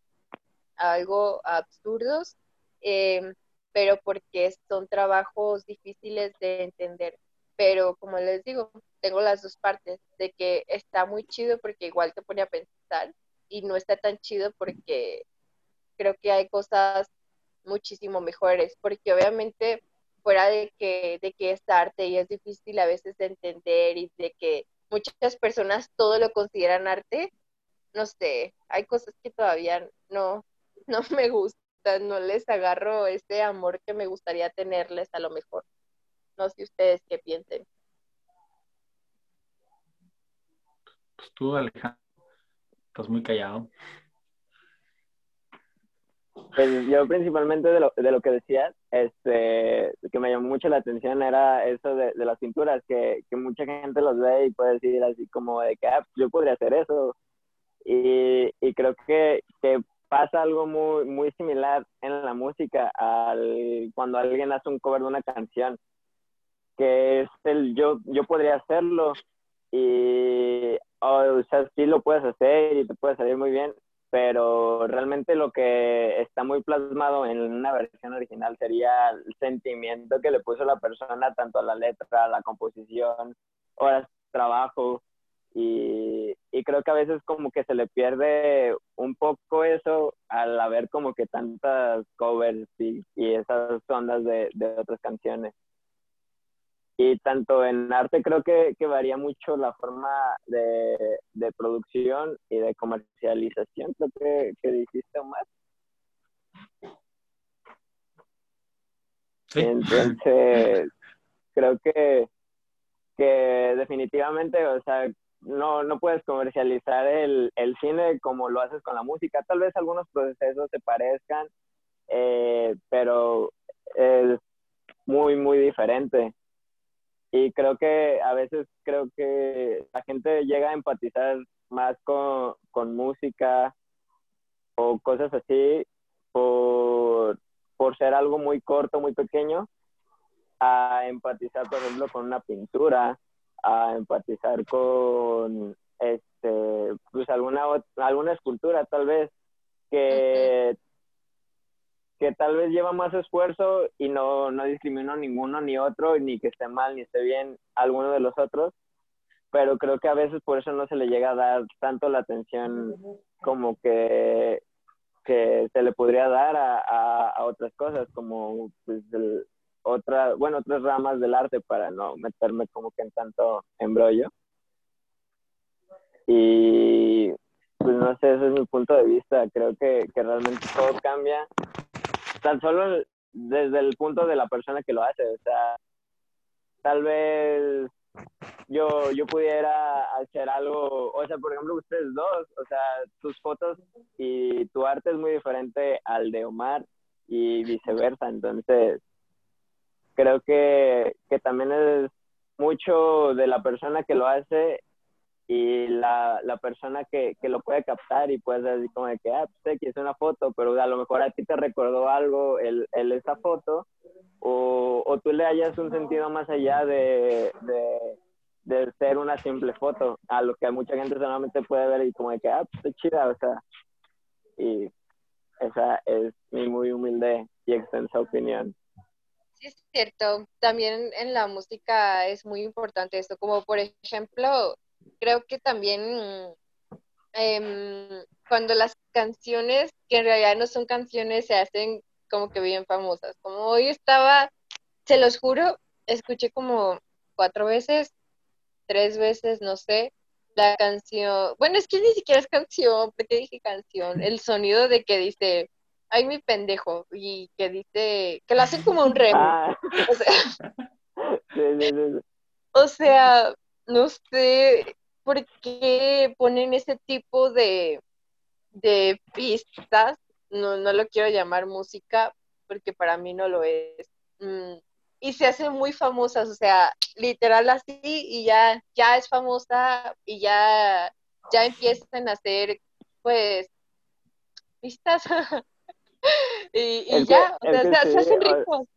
algo absurdos, em, pero porque son trabajos difíciles de entender. Pero como les digo, tengo las dos partes, de que está muy chido porque igual te pone a pensar y no está tan chido porque creo que hay cosas muchísimo mejores, porque obviamente fuera de que, de que es arte y es difícil a veces de entender y de que muchas personas todo lo consideran arte, no sé, hay cosas que todavía no, no me gustan, no les agarro ese amor que me gustaría tenerles a lo mejor. No sé ustedes qué piensen. Pues tú, Alejandro, estás muy callado. Pues yo principalmente de lo, de lo que decías, este, que me llamó mucho la atención era eso de, las pinturas, que, que, mucha gente los ve y puede decir así como de que ah, yo podría hacer eso. Y, y creo que, que, pasa algo muy, muy similar en la música al, cuando alguien hace un cover de una canción que es el yo, yo podría hacerlo y, o sea, sí lo puedes hacer y te puede salir muy bien, pero realmente lo que está muy plasmado en una versión original sería el sentimiento que le puso la persona tanto a la letra, a la composición, horas de trabajo y, y, creo que a veces como que se le pierde un poco eso al haber como que tantas covers y, y esas ondas de, de otras canciones. Y tanto en arte creo que, que varía mucho la forma de, de, producción y de comercialización, creo que, que dijiste, Omar. Sí. Entonces, creo que, que definitivamente, o sea, no, no puedes comercializar el, el, cine como lo haces con la música. Tal vez algunos procesos se parezcan, eh, pero es muy, muy diferente. Y creo que a veces creo que la gente llega a empatizar más con, con música o cosas así por, por ser algo muy corto, muy pequeño, a empatizar, por ejemplo, con una pintura, a empatizar con este pues alguna alguna escultura tal vez que que tal vez lleva más esfuerzo y no, no discrimino ninguno ni otro, ni que esté mal ni esté bien alguno de los otros, pero creo que a veces por eso no se le llega a dar tanto la atención como que, que se le podría dar a, a, otras cosas, como pues, otra, bueno, otras ramas del arte para no meterme como que en tanto embrollo. Y pues no sé, ese es mi punto de vista. Creo que, que realmente todo cambia tan solo desde el punto de la persona que lo hace, o sea, tal vez yo, yo pudiera hacer algo, o sea, por ejemplo, ustedes dos, o sea, tus fotos y tu arte es muy diferente al de Omar y viceversa, entonces creo que, que también es mucho de la persona que lo hace y la, la persona que, que, lo puede captar y puede decir como de que, ah, pues es una foto, pero a lo mejor a ti te recordó algo el, el esa foto o, o, tú le hayas un sentido más allá de, de, de, ser una simple foto, a lo que mucha gente solamente puede ver y como de que, ah, pues chida, o sea, y esa es mi muy humilde y extensa opinión. Sí, es cierto. También en la música es muy importante esto, como por ejemplo, creo que también em, cuando las canciones, que en realidad no son canciones, se hacen como que bien famosas. Como hoy estaba, se los juro, escuché como cuatro veces, tres veces, no sé, la canción. Bueno, es que ni siquiera es canción, ¿por qué dije canción? El sonido de que dice, ay, mi pendejo, y que dice, que lo hacen como un remo. Ah. O sea, o sea, no sé por qué ponen ese tipo de, de pistas, no, no lo quiero llamar música, porque para mí no lo es. Mm, y se hacen muy famosas, o sea, literal así, y ya, ya es famosa, y ya, ya empiezan a hacer, pues, pistas. y, ya, o sea, se, hacen ricos.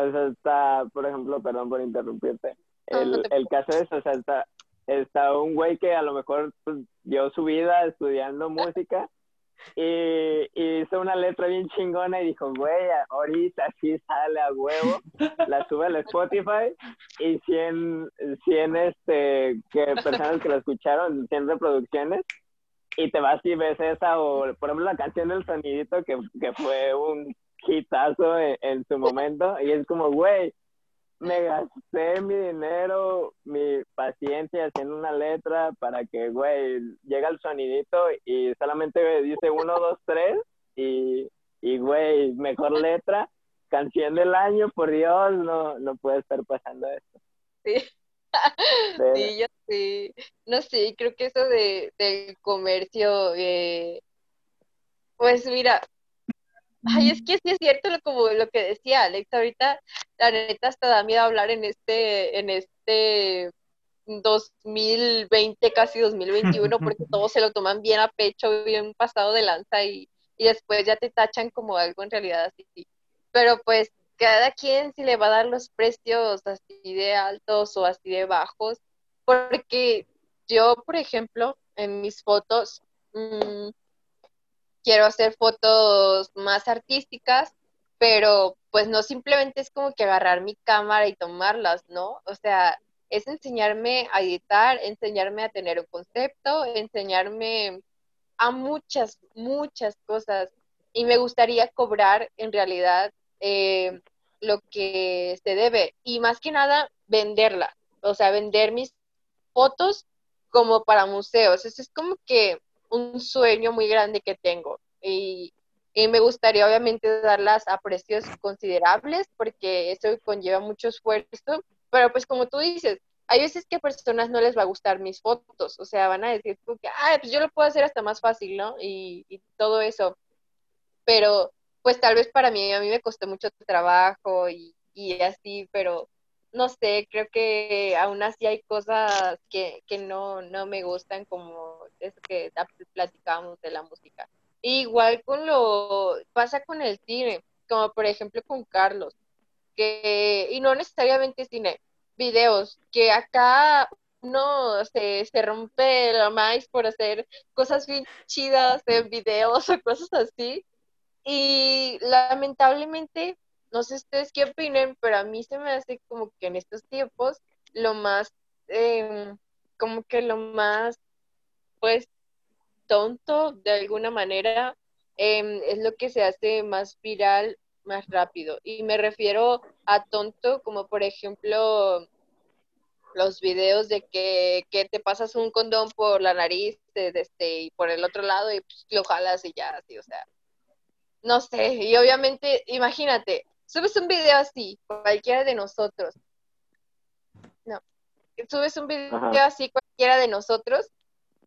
O sea, está, por ejemplo, perdón por interrumpirte, el, el caso es, o sea, está, está un güey que a lo mejor pues, dio su vida estudiando música y, hizo una letra bien chingona y dijo, güey, ahorita sí sale a huevo, la sube al Spotify y 100, 100 este, que personas que la escucharon, 100 reproducciones y te vas y ves esa o por ejemplo la canción del sonidito que, que fue un hitazo en, su momento y es como, güey, me gasté mi dinero, mi paciencia haciendo una letra para que, güey, llega el sonidito y solamente dice uno, dos, tres y, y, güey, mejor letra, canción del año, por Dios, no, no puede estar pasando esto. Sí. Sí, yo sí. No sé, creo que eso de, del comercio, eh, pues mira, Ay, es que sí es cierto lo, como lo que decía Alex ahorita, la neta hasta da miedo hablar en este, en este 2020, casi 2021, porque todos se lo toman bien a pecho, bien pasado de lanza y, y después ya te tachan como algo en realidad así. Pero pues cada quien si le va a dar los precios así de altos o así de bajos, porque yo, por ejemplo, en mis fotos, mmm, quiero hacer fotos más artísticas, pero pues no simplemente es como que agarrar mi cámara y tomarlas, ¿no? O sea, es enseñarme a editar, enseñarme a tener un concepto, enseñarme a muchas, muchas cosas. Y me gustaría cobrar en realidad eh, lo que se debe. Y más que nada, venderla. O sea, vender mis fotos como para museos. Eso es como que un sueño muy grande que tengo. Y, me gustaría obviamente darlas a precios considerables porque eso conlleva mucho esfuerzo, pero pues como tú dices, hay veces que a personas no les va a gustar mis fotos, o sea, van a decir ah, pues yo lo puedo hacer hasta más fácil, ¿no? Y, todo eso, pero pues tal vez para mí, a mí me costó mucho trabajo y así, pero no sé, creo que aún así hay cosas que, que no, no me gustan, como eso que platicábamos de la música. Igual con lo pasa con el cine, como por ejemplo con Carlos, que, y no necesariamente cine, videos, que acá uno se, se rompe la maíz por hacer cosas bien chidas en videos o cosas así. Y lamentablemente no sé ustedes qué opinen, pero a mí se me hace como que en estos tiempos lo más, em, como que lo más, pues, tonto de alguna manera em, es lo que se hace más viral más rápido. Y me refiero a tonto como por ejemplo los videos de que, te pasas un condón por la nariz de, este, y por el otro lado y pues, lo jalas y ya así, o sea, no sé, y obviamente, imagínate, subes un video así, cualquiera de nosotros, subes un video así cualquiera de nosotros,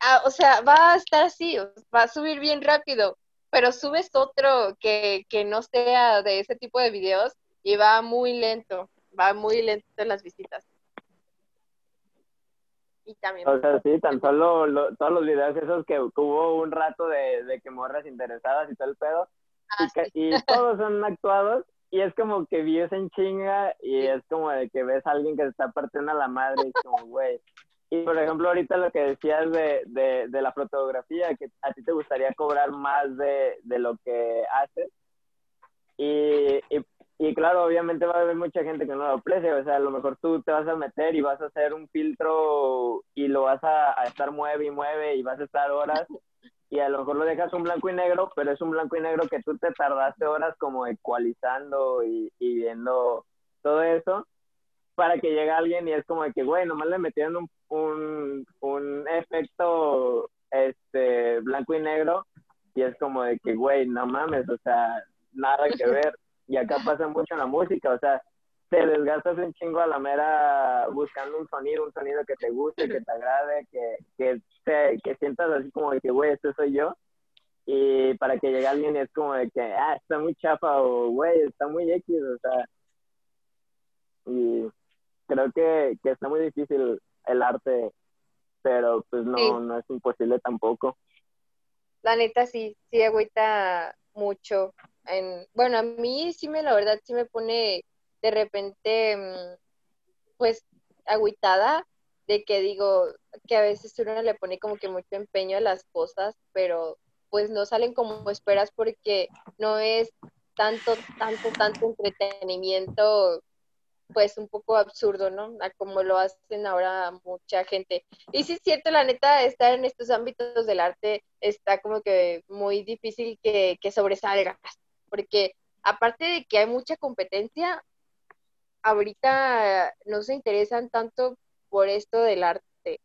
ah, o sea, va a estar así, va a subir bien rápido, pero subes otro que, que no sea de ese tipo de videos y va muy lento, va muy lento en las visitas. Y también. O sea, sí, tan solo todos los videos esos que hubo un rato de, de que morras interesadas y todo el pedo, y, ah, y, todos son actuados y es como que vives en chinga y es como de que ves a alguien que se está partiendo a la madre y como, güey. Y por ejemplo, ahorita lo que decías de, de, de, la fotografía, que a ti te gustaría cobrar más de, de lo que haces. Y, y, y, claro, obviamente va a haber mucha gente que no lo aprecia. O sea, a lo mejor tú te vas a meter y vas a hacer un filtro y lo vas a, a estar mueve y mueve y vas a estar horas y a lo mejor lo dejas un blanco y negro, pero es un blanco y negro que tú te tardaste horas como ecualizando y, viendo todo eso para que llegue alguien y es como de que, güey, nomás le metieron un, un, un efecto este blanco y negro y es como de que, güey, no mames, o sea, nada que ver. Y acá pasa mucho en la música, o sea, te desgastas un chingo a la mera buscando un sonido, un sonido que te guste, que te agrade, que, que, que sientas así como de que, güey, este soy yo. Y para que llegue alguien es como de que, ah, está muy chafa o, güey, está muy X, o sea. Y creo que, que está muy difícil el arte, pero pues no, no es imposible tampoco. La neta sí, sí agüita mucho. En, bueno, a mí sí me, la verdad, sí me pone de repente, mm, pues, agüitada de que digo que a veces uno le pone como que mucho empeño a las cosas, pero pues no salen como esperas porque no es tanto, tanto, tanto entretenimiento, pues un poco absurdo, ¿no? A como lo hacen ahora mucha gente. Y sí es cierto, la neta, estar en estos ámbitos del arte está como que muy difícil que, que porque aparte de que hay mucha competencia, ahorita no se interesan tanto por esto del arte.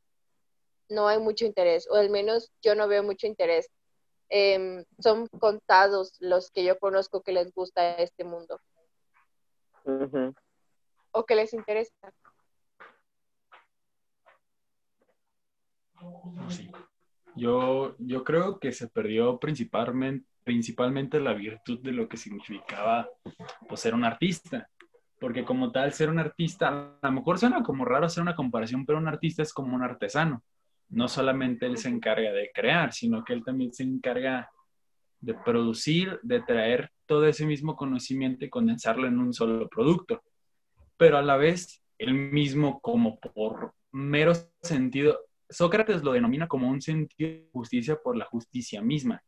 No hay mucho interés, o al menos yo no veo mucho interés. Em, son contados los que yo conozco que les gusta este mundo. O que les interesa. Yo, yo creo que se perdió principalmente, principalmente la virtud de lo que significaba pues, ser un artista porque como tal, ser un artista, a lo mejor suena como raro hacer una comparación, pero un artista es como un artesano. No solamente él se encarga de crear, sino que él también se encarga de producir, de traer todo ese mismo conocimiento y condensarlo en un solo producto. Pero a la vez, él mismo como por mero sentido, Sócrates lo denomina como un sentido de justicia por la justicia misma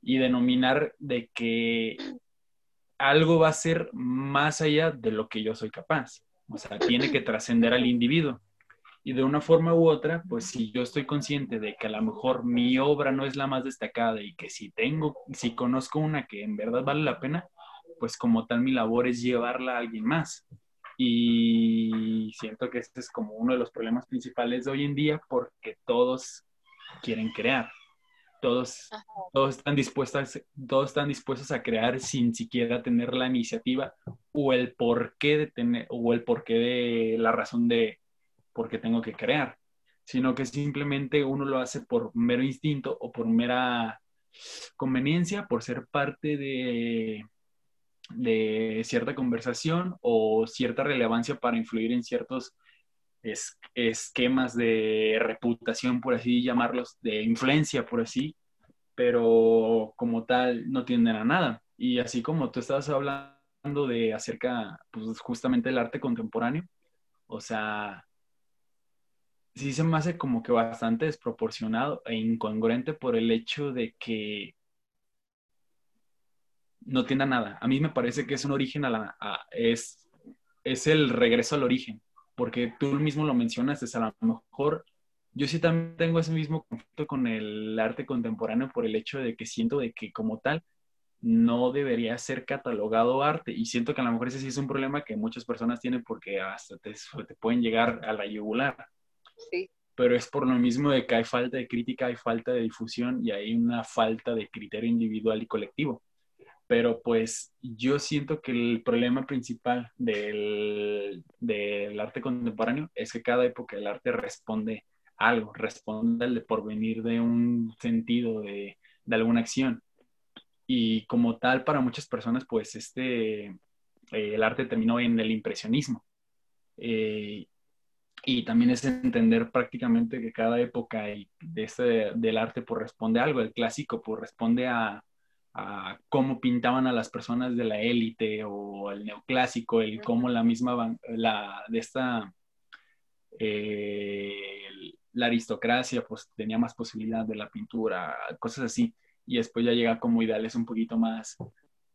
y denominar de que algo va a ser más allá de lo que yo soy capaz. O sea, tiene que trascender al individuo. Y de una forma u otra, pues si yo estoy consciente de que a lo mejor mi obra no es la más destacada y que si tengo, si conozco una que en verdad vale la pena, pues como tal mi labor es llevarla a alguien más. Y siento que este es como uno de los problemas principales de hoy en día porque todos quieren crear todos, todos, están dispuestos, todos están dispuestos a crear sin siquiera tener la iniciativa o el porqué de tener, o el porqué de la razón de por qué tengo que crear, sino que simplemente uno lo hace por mero instinto o por mera conveniencia, por ser parte de, de cierta conversación o cierta relevancia para influir en ciertos esquemas de reputación, por así llamarlos, de influencia, por así, pero como tal no tienden a nada. Y así como tú estabas hablando de acerca, pues justamente del arte contemporáneo, o sea, sí se me hace como que bastante desproporcionado e incongruente por el hecho de que no tienda nada. A mí me parece que es un origen es, es el regreso al origen porque tú mismo lo mencionas, es a lo mejor yo sí también tengo ese mismo conflicto con el arte contemporáneo por el hecho de que siento de que como tal no debería ser catalogado arte y siento que a lo mejor ese sí es un problema que muchas personas tienen porque hasta te, te pueden llegar a la yugular. Sí. Pero es por lo mismo de que hay falta de crítica, hay falta de difusión y hay una falta de criterio individual y colectivo. Pero pues yo siento que el problema principal del, del arte contemporáneo es que cada época del arte responde algo, responde al porvenir de un sentido, de, de alguna acción. Y como tal, para muchas personas, pues este, eh, el arte terminó en el impresionismo. Eh, y también es entender prácticamente que cada época de este, del arte pues, responde a algo. El clásico pues, responde a, a, cómo pintaban a las personas de la élite o el neoclásico, el cómo la misma, la, de esta, eh, la aristocracia pues tenía más posibilidad de la pintura, cosas así. Y después ya llega como ideales un poquito más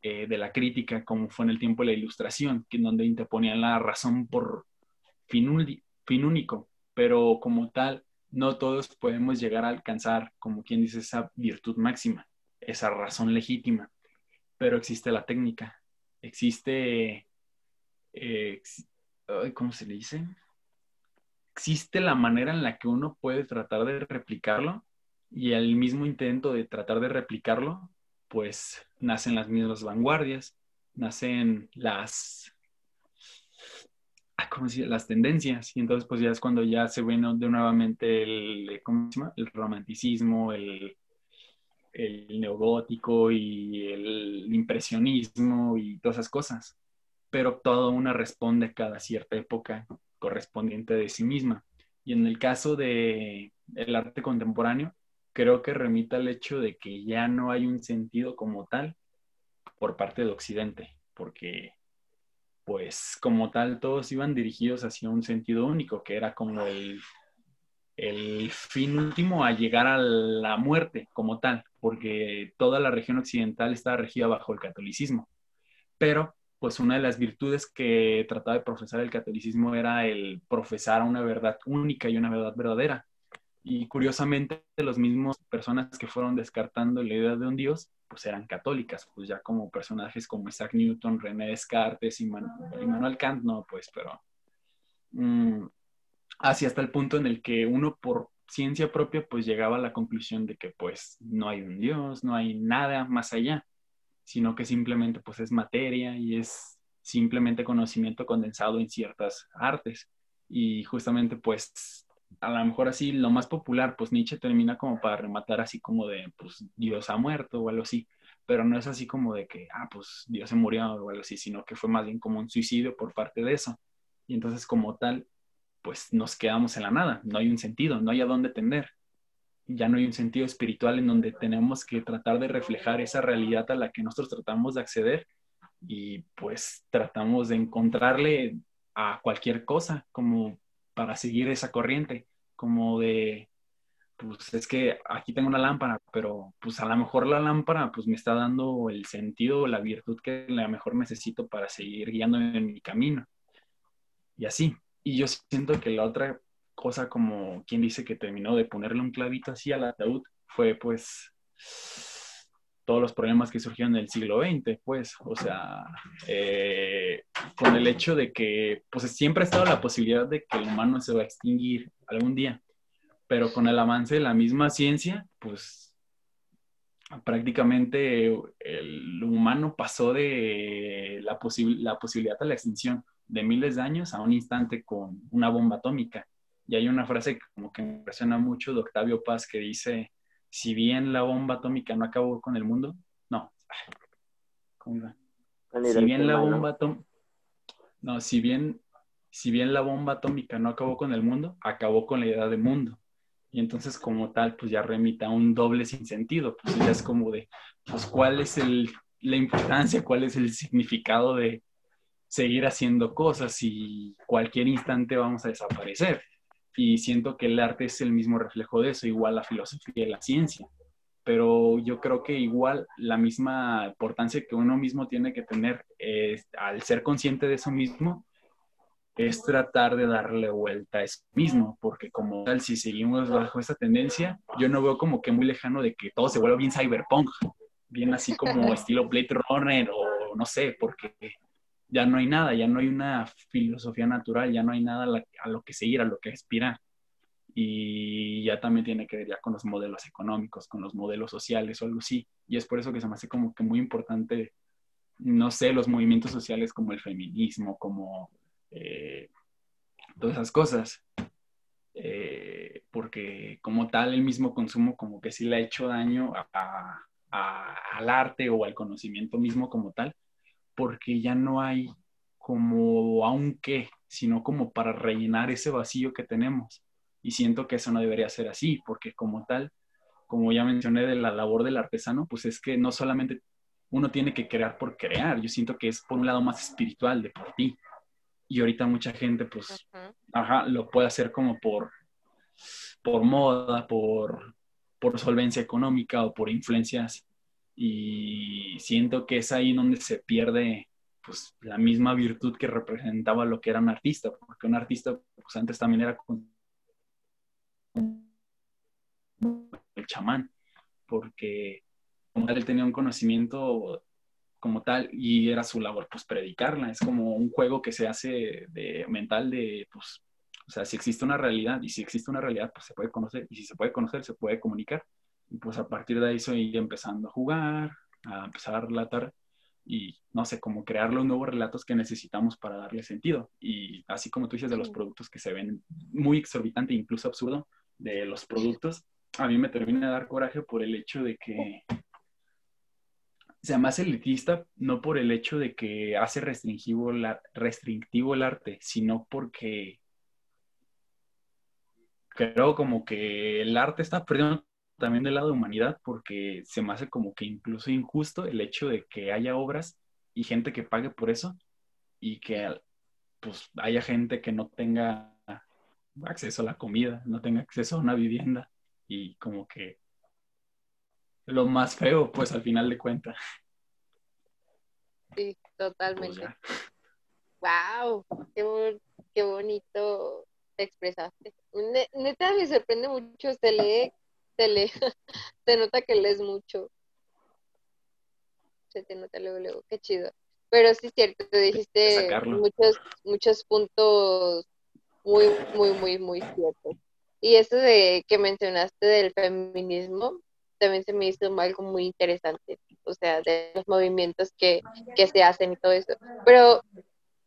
eh, de la crítica, como fue en el tiempo de la ilustración, que en donde interponían la razón por fin, único, pero como tal, no todos podemos llegar a alcanzar, como quien dice, esa virtud máxima, esa razón legítima, pero existe la técnica, existe, eh, ¿cómo se le dice? Existe la manera en la que uno puede tratar de replicarlo y el mismo intento de tratar de replicarlo, pues nacen las mismas vanguardias, nacen las, ah, ¿cómo se las tendencias, y entonces pues ya es cuando ya se ve de nuevamente el, ¿cómo se llama? el romanticismo, el, el neogótico y el impresionismo y todas esas cosas, pero todo una responde a cada cierta época correspondiente de sí misma. Y en el caso de el arte contemporáneo, creo que remita al hecho de que ya no hay un sentido como tal por parte de Occidente, porque pues como tal todos iban dirigidos hacia un sentido único, que era como el, el fin último a llegar a la muerte como tal, porque toda la región occidental estaba regida bajo el catolicismo. Pero pues una de las virtudes que trataba de profesar el catolicismo era el profesar una verdad única y una verdad verdadera. Y curiosamente, los mismos personas que fueron descartando la idea de un Dios, pues eran católicas, pues ya como personajes como Isaac Newton, René Descartes y Immanuel Kant, no, pues, pero mm, así hasta el punto en el que uno por ciencia propia, pues llegaba a la conclusión de que pues no hay un Dios, no hay nada más allá, sino que simplemente pues es materia y es simplemente conocimiento condensado en ciertas artes. Y justamente pues a lo mejor así lo más popular, pues Nietzsche termina como para rematar así como de, pues Dios ha muerto o algo así, pero no es así como de que, ah, pues Dios se murió o algo así, sino que fue más bien como un suicidio por parte de eso. Y entonces como tal, pues nos quedamos en la nada, no hay un sentido, no hay a dónde tender. Ya no hay un sentido espiritual en donde tenemos que tratar de reflejar esa realidad a la que nosotros tratamos de acceder y pues tratamos de encontrarle a cualquier cosa, como para seguir esa corriente, como de, pues es que aquí tengo una lámpara, pero pues a lo mejor la lámpara pues me está dando el sentido, la virtud que a lo mejor necesito para seguir guiándome en mi camino. Y así. Y yo siento que la otra cosa como quien dice que terminó de ponerle un clavito así al ataúd fue pues todos los problemas que surgieron en el siglo XX, pues, o sea, eh, con el hecho de que, pues, siempre ha estado la posibilidad de que el humano se va a extinguir algún día, pero con el avance de la misma ciencia, pues, prácticamente el humano pasó de la, la posibilidad de la extinción de miles de años a un instante con una bomba atómica. Y hay una frase que como que me impresiona mucho de Octavio Paz que dice, si bien la bomba atómica no acabó con el mundo, no, ¿cómo iba? Si bien la bomba atómica, no, si bien, si bien la bomba atómica no acabó con el mundo, acabó con la idea de mundo. Y entonces como tal, pues ya remita un doble sin sentido, pues ya es como de, pues cuál es el, la importancia, cuál es el significado de seguir haciendo cosas y cualquier instante vamos a desaparecer y siento que el arte es el mismo reflejo de eso, igual la filosofía y la ciencia. Pero yo creo que igual la misma importancia que uno mismo tiene que tener al ser consciente de eso mismo es tratar de darle vuelta a eso mismo, porque como tal, si seguimos bajo esta tendencia, yo no veo como que muy lejano de que todo se vuelva bien cyberpunk, bien así como estilo Blade Runner o no sé, porque ya no hay nada, ya no hay una filosofía natural, ya no hay nada a lo que seguir, a lo que aspirar. y ya también tiene que ver ya con los modelos económicos, con los modelos sociales o algo así. Y es por eso que se me hace como que muy importante, no sé, los movimientos sociales como el feminismo, como eh, todas esas cosas. Eh, porque como tal el mismo consumo como que sí le ha hecho daño al arte o al conocimiento mismo como tal, porque ya no hay como aunque, sino como para rellenar ese vacío que tenemos. Y siento que eso no debería ser así, porque como tal, como ya mencioné de la labor del artesano, pues es que no solamente uno tiene que crear por crear, yo siento que es por un lado más espiritual de por ti. Y ahorita mucha gente, pues, ajá, lo puede hacer como por, por moda, por, por solvencia económica o por influencias. Y siento que es ahí donde se pierde pues la misma virtud que representaba lo que era un artista, porque un artista pues antes también era el chamán, porque como tal él tenía un conocimiento como tal y era su labor pues predicarla, es como un juego que se hace de mental de pues o sea, si existe una realidad y si existe una realidad pues se puede conocer y si se puede conocer se puede comunicar y pues a partir de ahí soy empezando a jugar, a empezar a relatar y no sé, como crear los nuevos relatos que necesitamos para darle sentido. Y así como tú dices de los productos que se ven muy exorbitante, incluso absurdo, de los productos, a mí me termina de dar coraje por el hecho de que sea más elitista, no por el hecho de que hace restringivo, la, restrictivo el arte, sino porque creo como que el arte está perdiendo también del lado de humanidad, porque se me hace como que incluso injusto el hecho de que haya obras y gente que pague por eso y que pues haya gente que no tenga acceso a la comida, no tenga acceso a una vivienda y como que lo más feo, pues al final de cuentas. Sí, totalmente. wow, qué, qué, bonito te expresaste. Neta me sorprende mucho, se lee, se lee, se nota que lees mucho. Se te nota luego, luego, qué chido. Pero sí es cierto, te dijiste muchos, muchos puntos muy, muy, muy, muy ciertos. Y eso de que mencionaste del feminismo, también se me hizo algo muy interesante, o sea, de los movimientos que, que se hacen y todo eso. Pero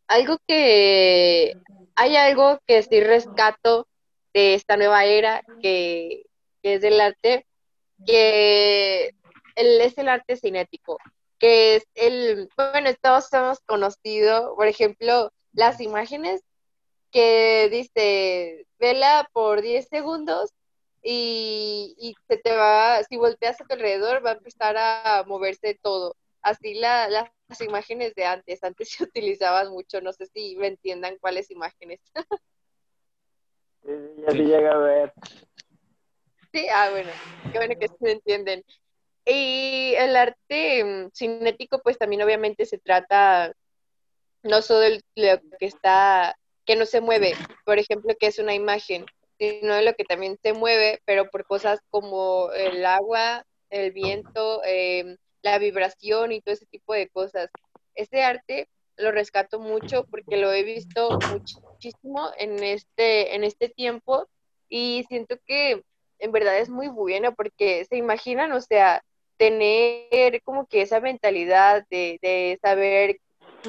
algo que, hay algo que sí rescato de esta nueva era, que, que es del arte, que el, es el arte cinético, que es el, bueno, todos hemos conocido, por ejemplo, las imágenes que dice, vela por 10 segundos y, se te va, si volteas a tu alrededor, va a empezar a moverse todo. Así la, las imágenes de antes, antes se utilizaban mucho, no sé si me entiendan cuáles imágenes. sí, ya sí llega a ver. Sí, ah, bueno, qué bueno que sí me entienden. Y el arte mm, cinético, pues también obviamente se trata no solo de lo que está que no se mueve, por ejemplo, que es una imagen, sino de lo que también se mueve, pero por cosas como el agua, el viento, em, la vibración y todo ese tipo de cosas. Ese arte lo rescato mucho porque lo he visto muchísimo en este, en este tiempo y siento que en verdad es muy bueno porque se imaginan, o sea, tener como que esa mentalidad de, de saber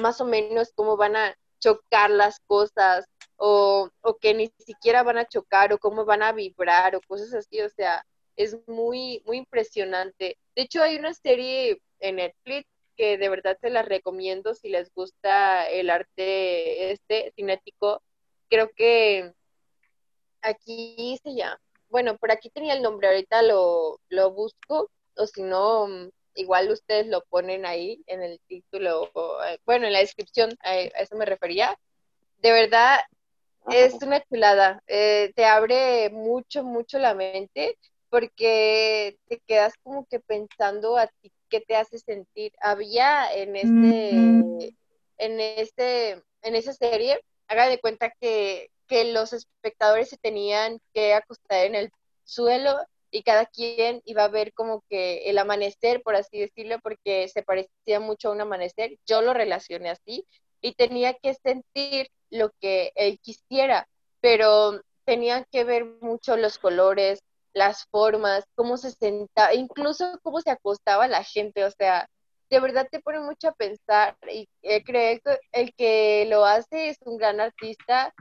más o menos cómo van a chocar las cosas o, que ni siquiera van a chocar o cómo van a vibrar o cosas así, o sea, es muy, muy impresionante. De hecho, hay una serie en Netflix que de verdad se la recomiendo si les gusta el arte este cinético. Creo que aquí se llama, bueno, por aquí tenía el nombre, ahorita lo, lo busco, o si no, igual ustedes lo ponen ahí en el título, eh, bueno, en la descripción, a eso me refería. De verdad, es una chulada, eh, te abre mucho, mucho la mente porque te quedas como que pensando a ti qué te hace sentir. Había en este, en este, en esa serie, haga de cuenta que, que los espectadores se tenían que acostar en el suelo y cada quien iba a ver como que el amanecer, por así decirlo, porque se parecía mucho a un amanecer. Yo lo relacioné así y tenía que sentir lo que él quisiera, pero tenían que ver mucho los colores, las formas, cómo se sentaba, incluso cómo se acostaba la gente, o sea, de verdad te pone mucho a pensar y eh, creo que el que lo hace es un gran artista,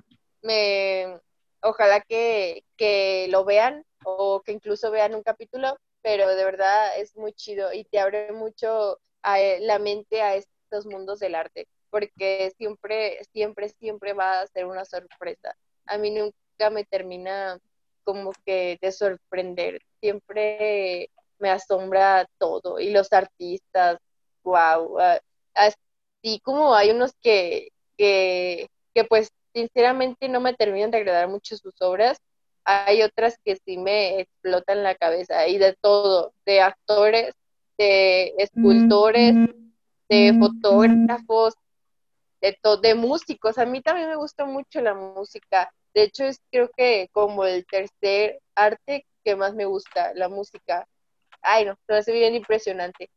me, ojalá que, que lo vean o que incluso vean un capítulo, pero de verdad es muy chido y te abre mucho a, eh, la mente a estos mundos del arte, porque siempre, siempre, siempre va a ser una sorpresa. A mí nunca me termina como que de sorprender, siempre me asombra todo y los artistas, wow, así como hay unos que, que, que pues sinceramente no me terminan de agradar mucho sus obras, hay otras que sí me explotan la cabeza y de todo, de actores, de escultores, de fotógrafos, de, de músicos. A mí también me gusta mucho la música. De hecho, es creo que como el tercer arte que más me gusta, la música. Ay, no, me hace bien impresionante.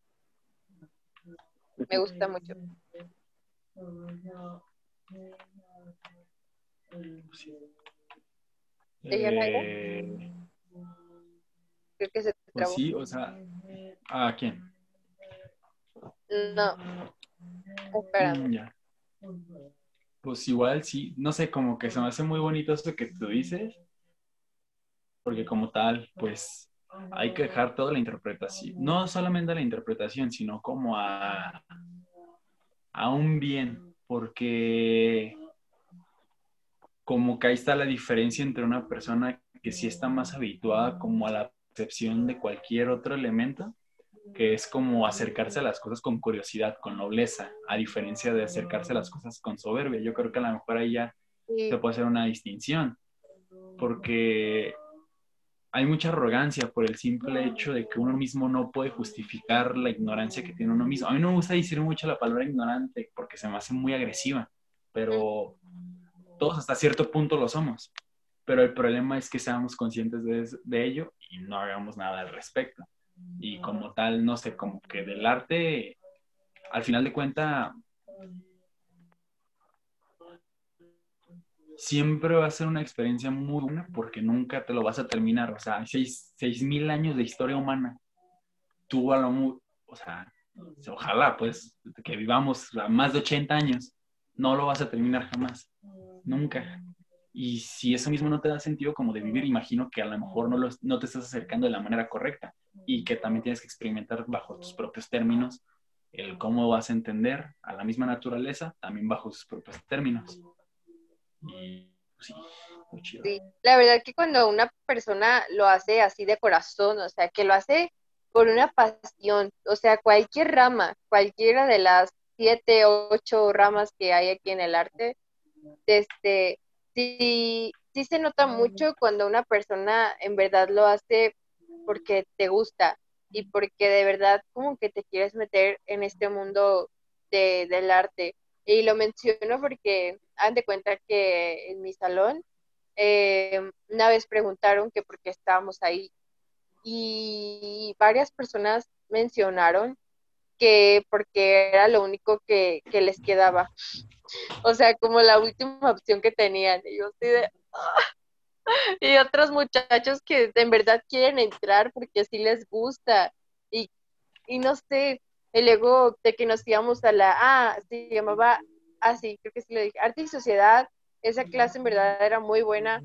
Me gusta mucho. Eh, Creo que se pues sí, o sea, ¿a quién? No. Espera. Mm, ya. Pues igual sí, no sé, como que se me hace muy bonito eso que tú dices, porque como tal, pues hay que dejar toda la interpretación, no solamente la interpretación, sino como a, a un bien, porque como que ahí está la diferencia entre una persona que sí está más habituada como a la percepción de cualquier otro elemento, que es como acercarse a las cosas con curiosidad, con nobleza, a diferencia de acercarse a las cosas con soberbia. Yo creo que a lo mejor ahí ya se puede hacer una distinción, porque hay mucha arrogancia por el simple hecho de que uno mismo no puede justificar la ignorancia que tiene uno mismo. A mí no me gusta decir mucho la palabra ignorante porque se me hace muy agresiva, pero todos hasta cierto punto lo somos, pero el problema es que seamos conscientes de, ello y no hagamos nada al respecto. Y como tal, no sé, como que del arte, al final de cuenta, siempre va a ser una experiencia muy buena porque nunca te lo vas a terminar. O sea, seis, seis mil años de historia humana. Tú a lo o sea, ojalá pues que vivamos más de 80 años, no lo vas a terminar jamás nunca. Y si eso mismo no te da sentido como de vivir, imagino que a lo mejor no, no te estás acercando de la manera correcta y que también tienes que experimentar bajo tus propios términos el cómo vas a entender a la misma naturaleza también bajo sus propios términos. Y sí, muy chido. Sí, la verdad que cuando una persona lo hace así de corazón, o sea, que lo hace por una pasión, o sea, cualquier rama, cualquiera de las siete, ocho ramas que hay aquí en el arte, este, sí, sí se nota mucho cuando una persona en verdad lo hace porque te gusta y porque de verdad como que te quieres meter en este mundo de, del arte. Y lo menciono porque han de cuenta que en mi salón eh, una vez preguntaron que por qué estábamos ahí y varias personas mencionaron que porque era lo único que, que les quedaba o sea, como la última opción que tenían. Y. Ah". Otros muchachos que en verdad quieren entrar porque sí les gusta. Y, y no sé, y luego de que nos íbamos a la... Ah, se llamaba... Ah, sí, creo que sí lo dije. Arte y Sociedad. Esa clase en verdad era muy buena.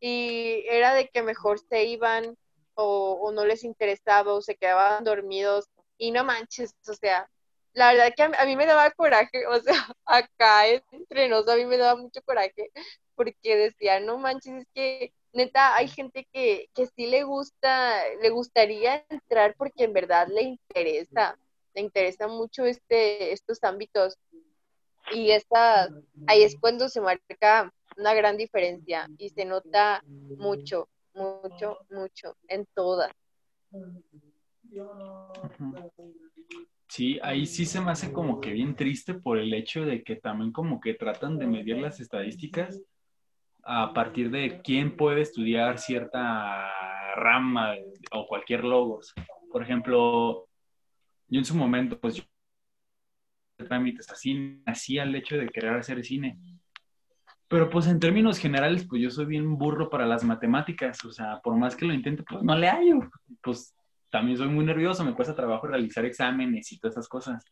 Y era de que mejor se iban o, o no les interesaba o se quedaban dormidos. Y no manches, o sea, la verdad que a, mí me daba coraje, o sea, acá entre nos a mí me daba mucho coraje, porque decía, no manches, es que neta hay gente que, que sí le gusta, le gustaría entrar porque en verdad le interesa, le interesa mucho este, estos ámbitos. Y esta, ahí es cuando se marca una gran diferencia y se nota mucho, mucho, mucho en todas. Sí, ahí sí se me hace como que bien triste por el hecho de que también como que tratan de medir las estadísticas a partir de quién puede estudiar cierta rama o cualquier logos. Por ejemplo, yo en su momento, pues yo trámites así, hacía el hecho de querer hacer cine. Pero pues en términos generales, pues yo soy bien burro para las matemáticas, o sea, por más que lo intente, pues no le hallo. Pues también soy muy nervioso, me cuesta trabajo realizar exámenes y todas esas cosas.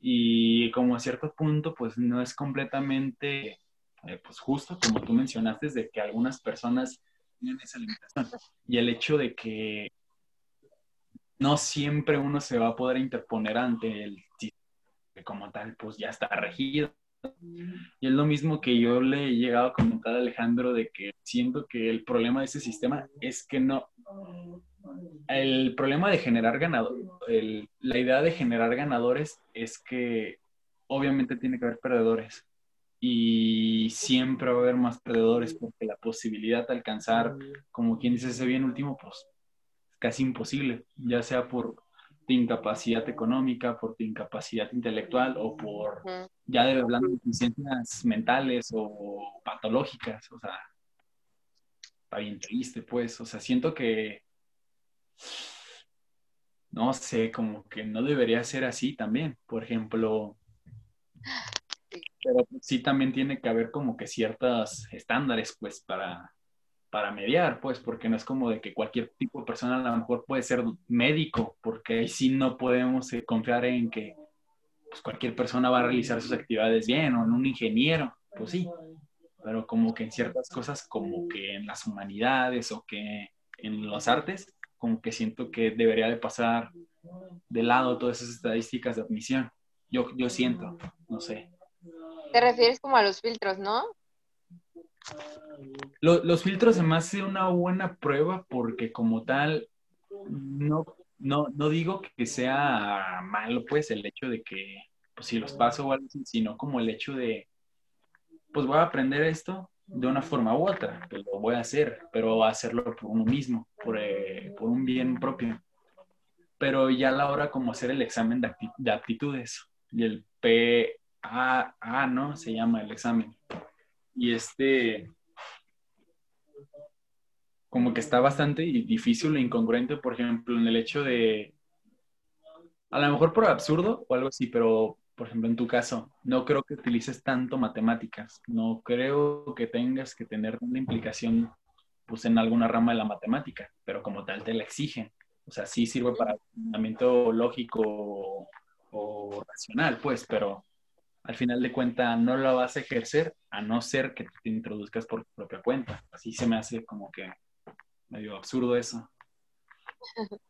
Y como a cierto punto, pues no es completamente, eh, pues justo, como tú mencionaste, de que algunas personas tienen esa limitación. Y el hecho de que no siempre uno se va a poder interponer ante el que como tal, pues ya está regido. Y es lo mismo que yo le he llegado a comentar a Alejandro de que siento que el problema de ese sistema es que no, el problema de generar ganadores, la idea de generar ganadores es que obviamente tiene que haber perdedores. Y siempre va a haber más perdedores porque la posibilidad de alcanzar, como quien dice ese bien último, pues casi imposible, ya sea por tu incapacidad económica, por tu incapacidad intelectual o por, ya de hablando de deficiencias mentales o patológicas, o sea, está bien triste, pues, o sea, siento que, no sé, como que no debería ser así también, por ejemplo, pero sí también tiene que haber como que ciertos estándares, pues, para, para mediar, pues, porque no es como de que cualquier tipo de persona a lo mejor puede ser médico, porque ahí sí no podemos eh, confiar en que pues, cualquier persona va a realizar sus actividades bien, o en un ingeniero, pues sí, pero como que en ciertas cosas, como que en las humanidades o que en las artes, como que siento que debería de pasar de lado todas esas estadísticas de admisión. Yo, yo siento, no sé. Te refieres como a los filtros, ¿no? los filtros se me hace una buena prueba porque como tal, no, no, no digo que sea malo pues el hecho de que, pues si los paso o algo así, sino como el hecho de, pues voy a aprender esto de una forma u otra, pues lo voy a hacer, pero hacerlo por uno mismo, por, eh, por un bien propio. Pero ya a la hora como hacer el examen de, de aptitudes y el PAA, ¿no? Se llama el examen y este, como que está bastante difícil e incongruente, por ejemplo, en el hecho de, a lo mejor por absurdo o algo así, pero por ejemplo, en tu caso, no creo que utilices tanto matemáticas, no creo que tengas que tener una implicación pues en alguna rama de la matemática, pero como tal te la exigen. O sea, sí sirve para fundamento lógico o racional, pues, pero al final de cuentas no la vas a ejercer a no ser que te introduzcas por tu propia cuenta. Así se me hace como que medio absurdo eso.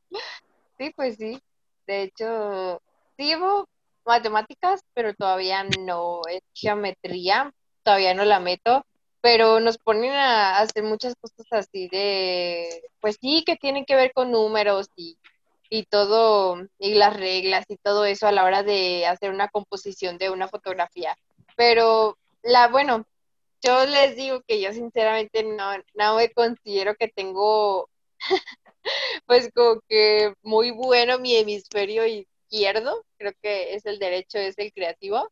Sí, pues sí. De hecho, sí llevo matemáticas, pero todavía no es geometría, todavía no la meto, pero nos ponen a hacer muchas cosas así de, pues sí, que tienen que ver con números y y todo, y las reglas y todo eso a la hora de hacer una composición de una fotografía. Pero la, bueno, yo les digo que yo sinceramente no, no me considero que tengo, pues como que muy bueno mi hemisferio izquierdo, creo que es el derecho, es el creativo.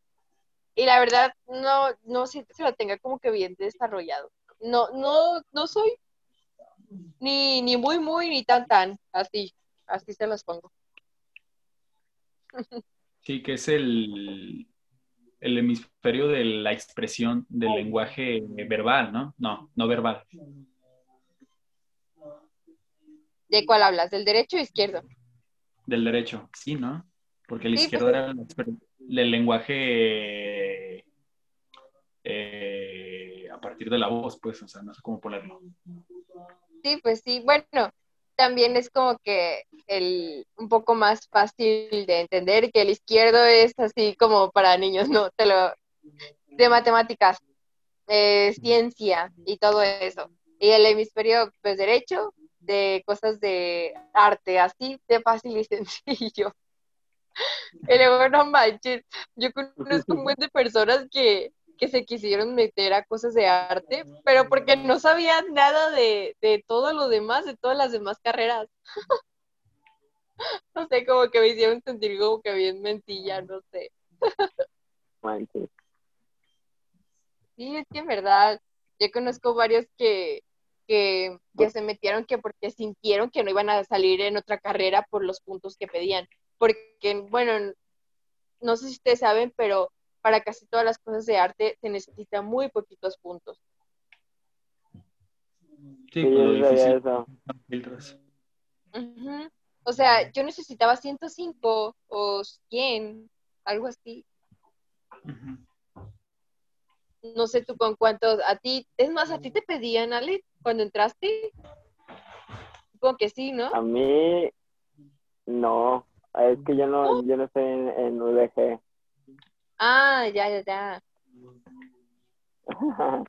Y la verdad, no, no siento que lo tenga como que bien desarrollado. No, no, no soy ni, ni muy, muy, ni tan, tan, así así se los pongo. Sí, que es el, el hemisferio de la expresión del lenguaje verbal, ¿no? No, no verbal. ¿De cuál hablas? ¿Del derecho o izquierdo? Del derecho, sí, ¿no? Porque el izquierdo pues, era el, lenguaje eh, a partir de la voz, pues, o sea, no sé cómo ponerlo. Sí, pues sí, bueno, también es como que el un poco más fácil de entender que el izquierdo es así como para niños, no, te lo de matemáticas, eh, ciencia y todo eso. Y el hemisferio pues derecho de cosas de arte, así de fácil y sencillo. Y luego no manches, yo conozco un buen de personas que que se quisieron meter a cosas de arte, pero porque no sabían nada de, todo lo demás, de todas las demás carreras. no sé, como que me hicieron sentir como que bien mentilla, no sé. sí, es que en verdad, yo conozco varios que, que, que se metieron que porque sintieron que no iban a salir en otra carrera por los puntos que pedían. Porque, bueno, no sé si ustedes saben, pero para casi todas las cosas de arte se necesita muy poquitos puntos. Sí, sabía difícil. O sea, yo necesitaba 105 o 100, algo así. No sé tú con cuántos, a ti, es más, a ti te pedían, Ale, cuando entraste. Supongo que sí, ¿no? A mí, no. Es que yo no, yo no estoy en, en UDG. Ah, ya, ya, ya.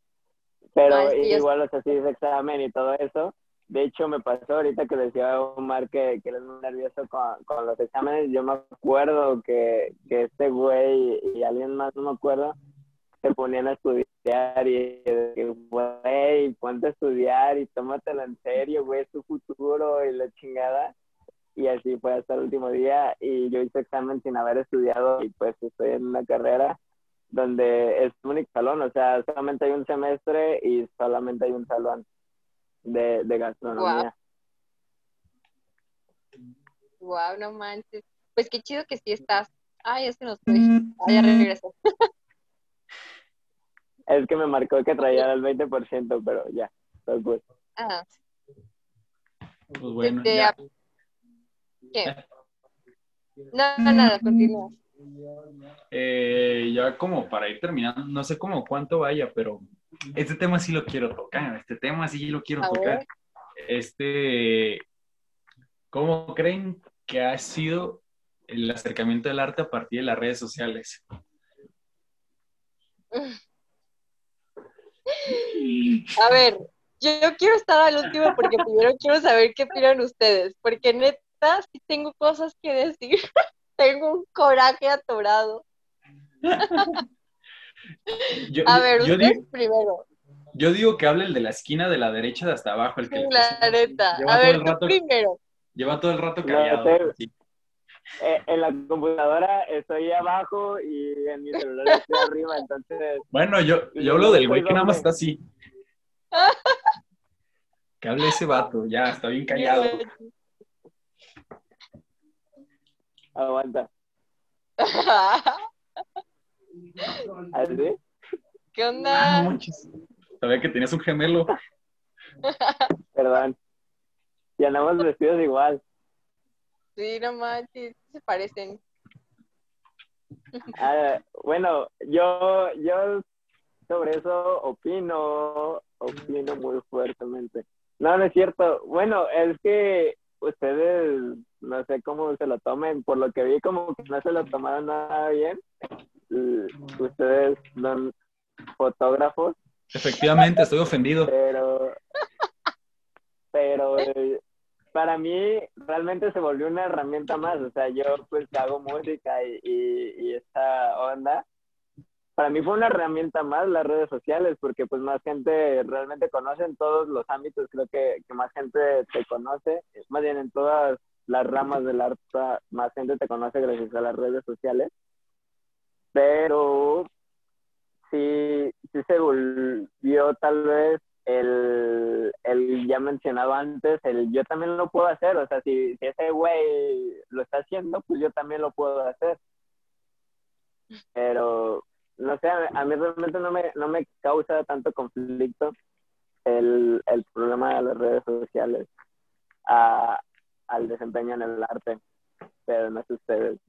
Pero Ah, es que yo- igual, o sea, sí hice examen y todo eso. De hecho, me pasó ahorita que decía Omar que, que eres muy nervioso con, con los exámenes. Yo me acuerdo que, que este güey y alguien más, no me acuerdo, se ponían a estudiar y, y, güey, ponte a estudiar y tómatelo en serio, güey, es tu futuro y la chingada. Y así fue hasta el último día y yo hice examen sin haber estudiado y pues estoy en una carrera donde es un único salón, o sea, solamente hay un semestre y solamente hay un salón de, de gastronomía. Wow, no manches. Pues qué chido que sí estás. Ay, es que no estoy. Ah, ya regresó. Es que me marcó que traía el 20%, pero ya, todo good. Ah, Pues bueno, Este, ya. ¿Qué? No, no, nada, continúa. Eh, ya como para ir terminando, no sé cómo cuánto vaya, pero este tema sí lo quiero tocar, este tema sí lo quiero A tocar. ver. Este, ¿cómo creen que ha sido el acercamiento del arte a partir de las redes sociales? A ver, yo, yo quiero estar al último porque primero quiero saber qué opinan ustedes, porque neta sí tengo cosas que decir. tengo un coraje atorado. Yo, A ver, yo digo, primero. yo digo que hable el de la esquina de la derecha de hasta abajo, el que le neta. Lleva A todo ver, el tú rato, primero. lleva todo el rato No, callado. te- sí. Eh, en la computadora estoy abajo y en mi celular estoy arriba, entonces Bueno, yo, yo hablo del güey que nada más está así. Que hable ese vato, ya, está bien callado. Aguanta. ¿Así? ¿Qué Ah, onda? no manches. Sabía que tenías un gemelo. Perdón. Y andamos vestidos igual. Sí, no manches, se parecen. Ah, bueno, yo, yo sobre eso opino, opino muy fuertemente. No, no es cierto. Bueno, es que ustedes, no sé cómo se lo tomen, por lo que vi como que no se lo tomaron nada bien. Ustedes son fotógrafos, Efectivamente, estoy ofendido. pero, pero para mí realmente se volvió una herramienta más. O sea, yo pues hago música y, y, y esta onda. Para mí fue una herramienta más las redes sociales porque pues más gente realmente conoce en todos los ámbitos, creo que, que más gente te conoce, más bien en todas las ramas del arte, más gente te conoce gracias a las redes sociales. Pero sí, sí se volvió tal vez el, el ya mencionado antes, el yo también lo puedo hacer, o sea, si, ese güey lo está haciendo, pues yo también lo puedo hacer. Pero, no sé, a, mí realmente no me, no me causa tanto conflicto el, el problema de las redes sociales a, al desempeño en el arte, pero no sé ustedes.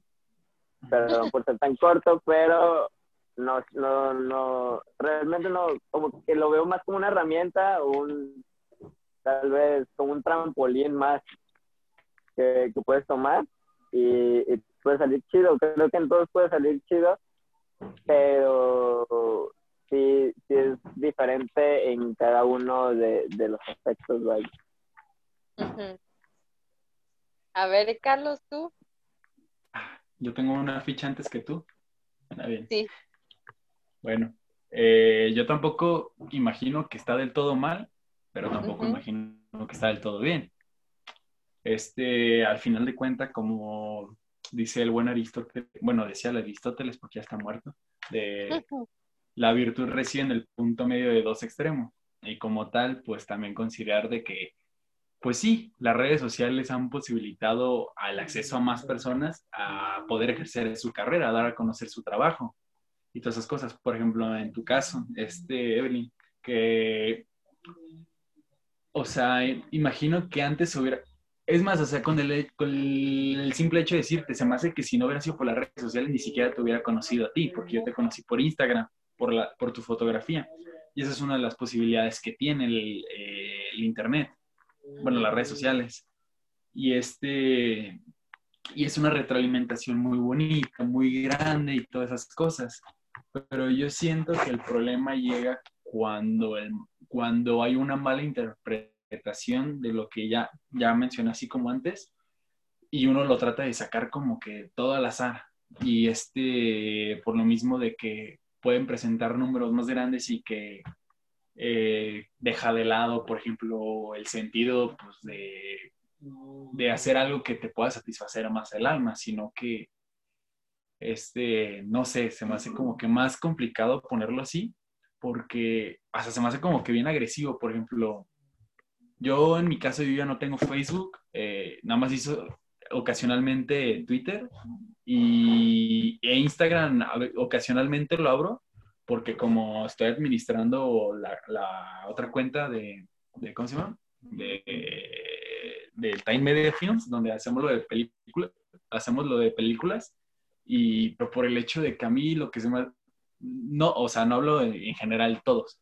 Perdón por ser tan corto, pero no, no, no, realmente no, como que lo veo más como una herramienta, un, tal vez como un trampolín más que, que puedes tomar y, y puede salir chido. Creo que en todos puede salir chido, pero sí, sí es diferente en cada uno de, de los aspectos. vaya. Ujú. A ver, Carlos, tú. Yo tengo una ficha antes que tú. Está bien. Sí. Bueno, eh, yo tampoco imagino que está del todo mal, pero tampoco Ujú. imagino que está del todo bien. Este, al final de cuentas, como dice el buen Aristóteles, bueno, decía el Aristóteles porque ya está muerto, de la virtud reside en el punto medio de dos extremos. Y como tal, pues también considerar de que, pues sí, las redes sociales han posibilitado al acceso a más personas a poder ejercer su carrera, a dar a conocer su trabajo. y todas esas cosas. Por ejemplo, en tu caso, este, Evelyn, que, o sea, imagino que antes hubiera, es más, o sea, con el, simple hecho de decirte, se me hace que si no hubiera sido por las redes sociales, ni siquiera te hubiera conocido a ti, porque yo te conocí por Instagram, por, la, por tu fotografía. Y esa es una de las posibilidades que tiene el, eh, el Internet, bueno, las redes sociales. Y este, y es una retroalimentación muy bonita, muy grande y todas esas cosas. Pero yo siento que el problema llega cuando, el, cuando hay una mala interpretación de lo que ya, ya mencioné así como antes y uno lo trata de sacar como que todo al azar. Y este, por lo mismo de que pueden presentar números más grandes y que eh, deja de lado, por ejemplo, el sentido pues, de de hacer algo que te pueda satisfacer más el alma, sino que, este, no sé, se me hace como que más complicado ponerlo así, porque hasta se me hace como que bien agresivo, por ejemplo, yo en mi caso yo ya no tengo Facebook, eh, nada más hizo ocasionalmente Twitter y e Instagram ocasionalmente lo abro porque como estoy administrando la, la otra cuenta de, de, ¿cómo se llama? De, Time Media Films, donde hacemos lo de películas, hacemos lo de películas, y por el hecho de que a mí lo que se me... No, o sea, no hablo en general todos,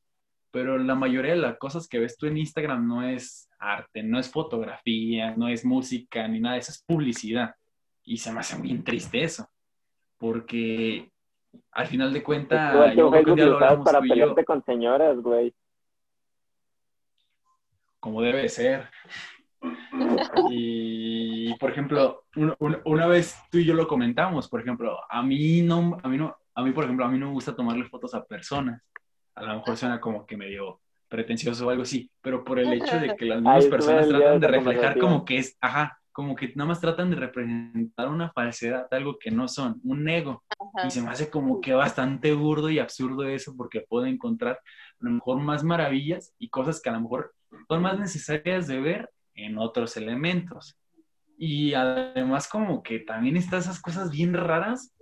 pero la mayoría de las cosas que ves tú en Instagram no es arte, no es fotografía, no es música, ni nada, eso es publicidad. Y se me hace muy triste eso, porque al final de cuentas... Yo creo que para pelearte con señoras, güey. Como debe ser. Y, por ejemplo, una vez tú y yo lo comentamos, por ejemplo, a mí no, a mí no, a mí, por ejemplo, a mí no me gusta tomarle fotos a personas. A lo mejor suena como que medio pretencioso o algo así, pero por el hecho de que las mismas personas tratan de reflejar como que es, ajá, como que nada más tratan de representar una falsedad, algo que no son, un ego. Y se me hace como que bastante burdo y absurdo eso porque puedo encontrar a lo mejor más maravillas y cosas que a lo mejor son más necesarias de ver en otros elementos. Y además como que también están esas cosas bien raras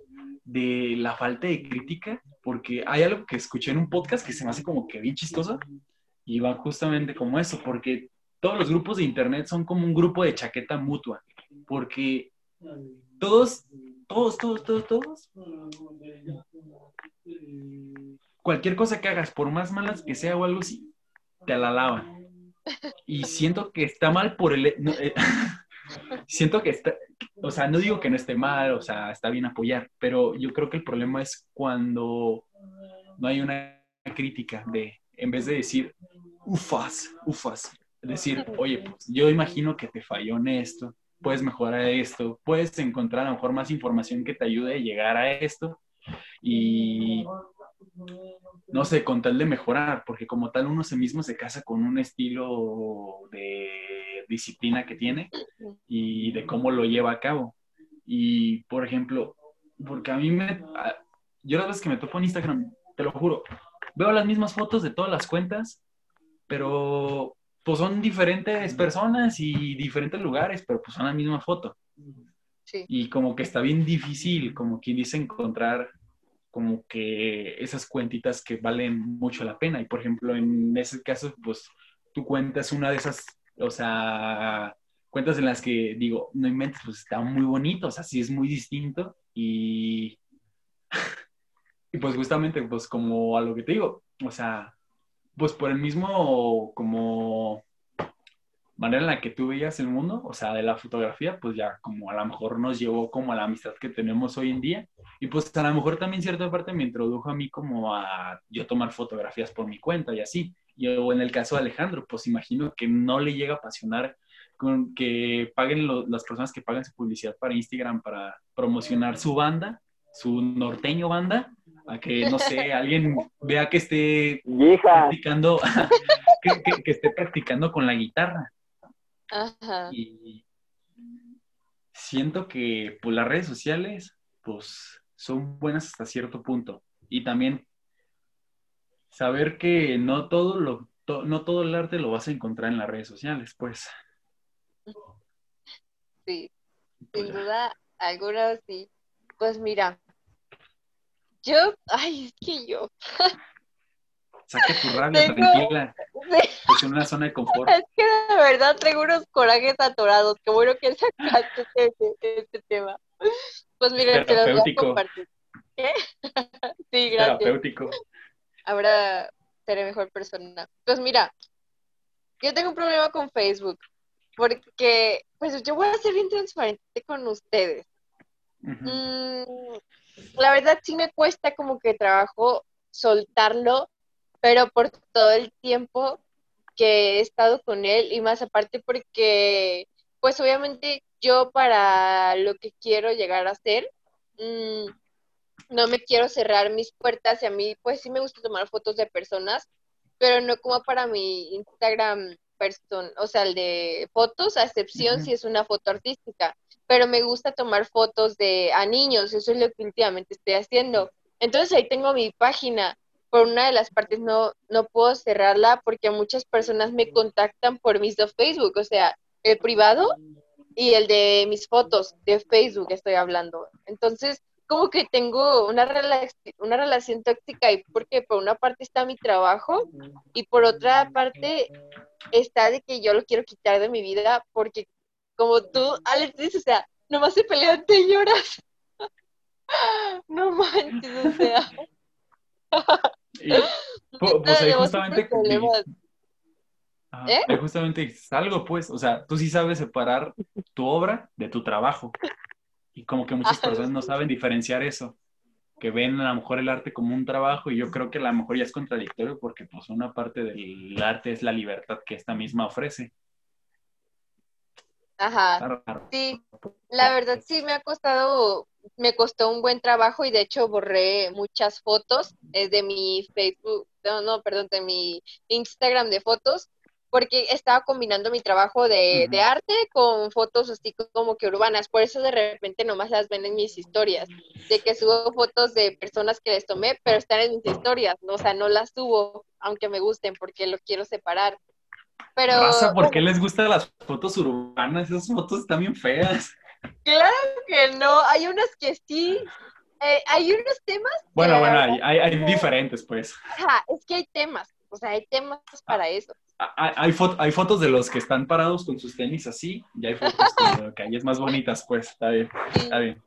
de la falta de crítica, porque hay algo que escuché en un podcast que se me hace como que bien chistoso y va justamente como eso, porque todos los grupos de internet son como un grupo de chaqueta mutua, porque todos, todos, todos, todos, todos, cualquier cosa que hagas, por más malas que sea o algo así, te la lavan. Y siento que está mal por el... Eh, siento que está, o sea, no digo que no esté mal, o sea, está bien apoyar, pero yo creo que el problema es cuando no hay una crítica de, en vez de decir, ufas, ufas, decir, oye, pues yo imagino que te falló en esto, puedes mejorar esto, puedes encontrar a lo mejor más información que te ayude a llegar a esto y no sé, con tal de mejorar, porque como tal uno se mismo se casa con un estilo de disciplina que tiene y de cómo lo lleva a cabo. Y, por ejemplo, porque a mí me... Yo las veces que me topo en Instagram, te lo juro, veo las mismas fotos de todas las cuentas, pero pues son diferentes personas y diferentes lugares, pero pues son la misma foto. Y como que está bien difícil, como quien dice, encontrar como que esas cuentitas que valen mucho la pena. Y por ejemplo, en ese caso, pues tú cuentas una de esas, o sea, cuentas en las que digo, no inventes, pues está muy bonito, o sea, sí es muy distinto. Y, y pues justamente, pues como a lo que te digo, o sea, pues por el mismo como manera en la que tú veías el mundo, o sea, de la fotografía, pues ya como a lo mejor nos llevó como a la amistad que tenemos hoy en día. Y pues a lo mejor también cierta parte me introdujo a mí como a yo tomar fotografías por mi cuenta y así. Y o en el caso de Alejandro, pues imagino que no le llega a apasionar con que paguen las personas que pagan su publicidad para Instagram para promocionar su banda, su norteño banda, a que, no sé, alguien vea que esté practicando, que, que esté practicando con la guitarra. Y siento que pues, las redes sociales pues, son buenas hasta cierto punto. Y también saber que no todo, lo, no todo el arte lo vas a encontrar en las redes sociales, pues. Sí, sin pues duda alguna sí. Pues mira, Yo, ay, es que yo. Saque tu rabia, Tengo- tranquila. Sí. Es una zona de confort. Es que de verdad tengo unos corajes atorados. Qué bueno que sacaste este, este tema. Pues mira, te los voy a compartir. ¿Qué? Sí, gracias. Terapéutico. Ahora seré mejor persona. Pues mira, yo tengo un problema con Facebook. Porque, pues yo voy a ser bien transparente con ustedes. Mm, la verdad sí me cuesta como que trabajo soltarlo, pero por todo el tiempo que he estado con él y más aparte porque, pues obviamente yo para lo que quiero llegar a ser, mm, no me quiero cerrar mis puertas y a mí pues sí me gusta tomar fotos de personas, pero no como para mi Instagram person, o sea, el de fotos, a excepción si es una foto artística pero me gusta tomar fotos de a niños, eso es lo que últimamente estoy haciendo. Entonces ahí tengo mi página. Por una de las partes no, no puedo cerrarla porque muchas personas me contactan por mis dos Facebook, o sea, el privado y el de mis fotos de Facebook estoy hablando. Entonces, como que tengo una, rela- una relación tóxica y porque por una parte está mi trabajo y por otra parte está de que yo lo quiero quitar de mi vida porque como tú, Alex, dices, o sea, nomás se pelean, te lloras. No manches, o sea. Y, pu- pues ahí justamente, problemas. Ajá, ¿Eh? ahí justamente dices algo, pues, o sea, tú sí sabes separar tu obra de tu trabajo. Y como que muchas Ajá, personas no saben diferenciar eso, que ven a lo mejor el arte como un trabajo y yo creo que a lo mejor ya es contradictorio porque pues una parte del arte es la libertad que esta misma ofrece. Ajá, sí, la verdad sí me ha costado, me costó un buen trabajo y de hecho borré muchas fotos eh, de mi Facebook, no, no, perdón, de mi Instagram de fotos, porque estaba combinando mi trabajo de, arte con fotos así como que urbanas, por eso de repente nomás las ven en mis historias, de que subo fotos de personas que les tomé, pero están en mis historias, ¿no? o sea, no las subo, aunque me gusten, porque lo quiero separar. Pero Raza, ¿por qué les gustan las fotos urbanas? Esas fotos están bien feas. Claro que no, hay unas que sí, eh, hay unos temas, Bueno, bueno, hay, hay, hay diferentes, pues. ajá, es que hay temas, o sea, hay temas para eso. Hay, hay, fo- hay fotos de los que están parados con sus tenis así, y hay fotos que hay es más bonitas, pues, está bien, está bien.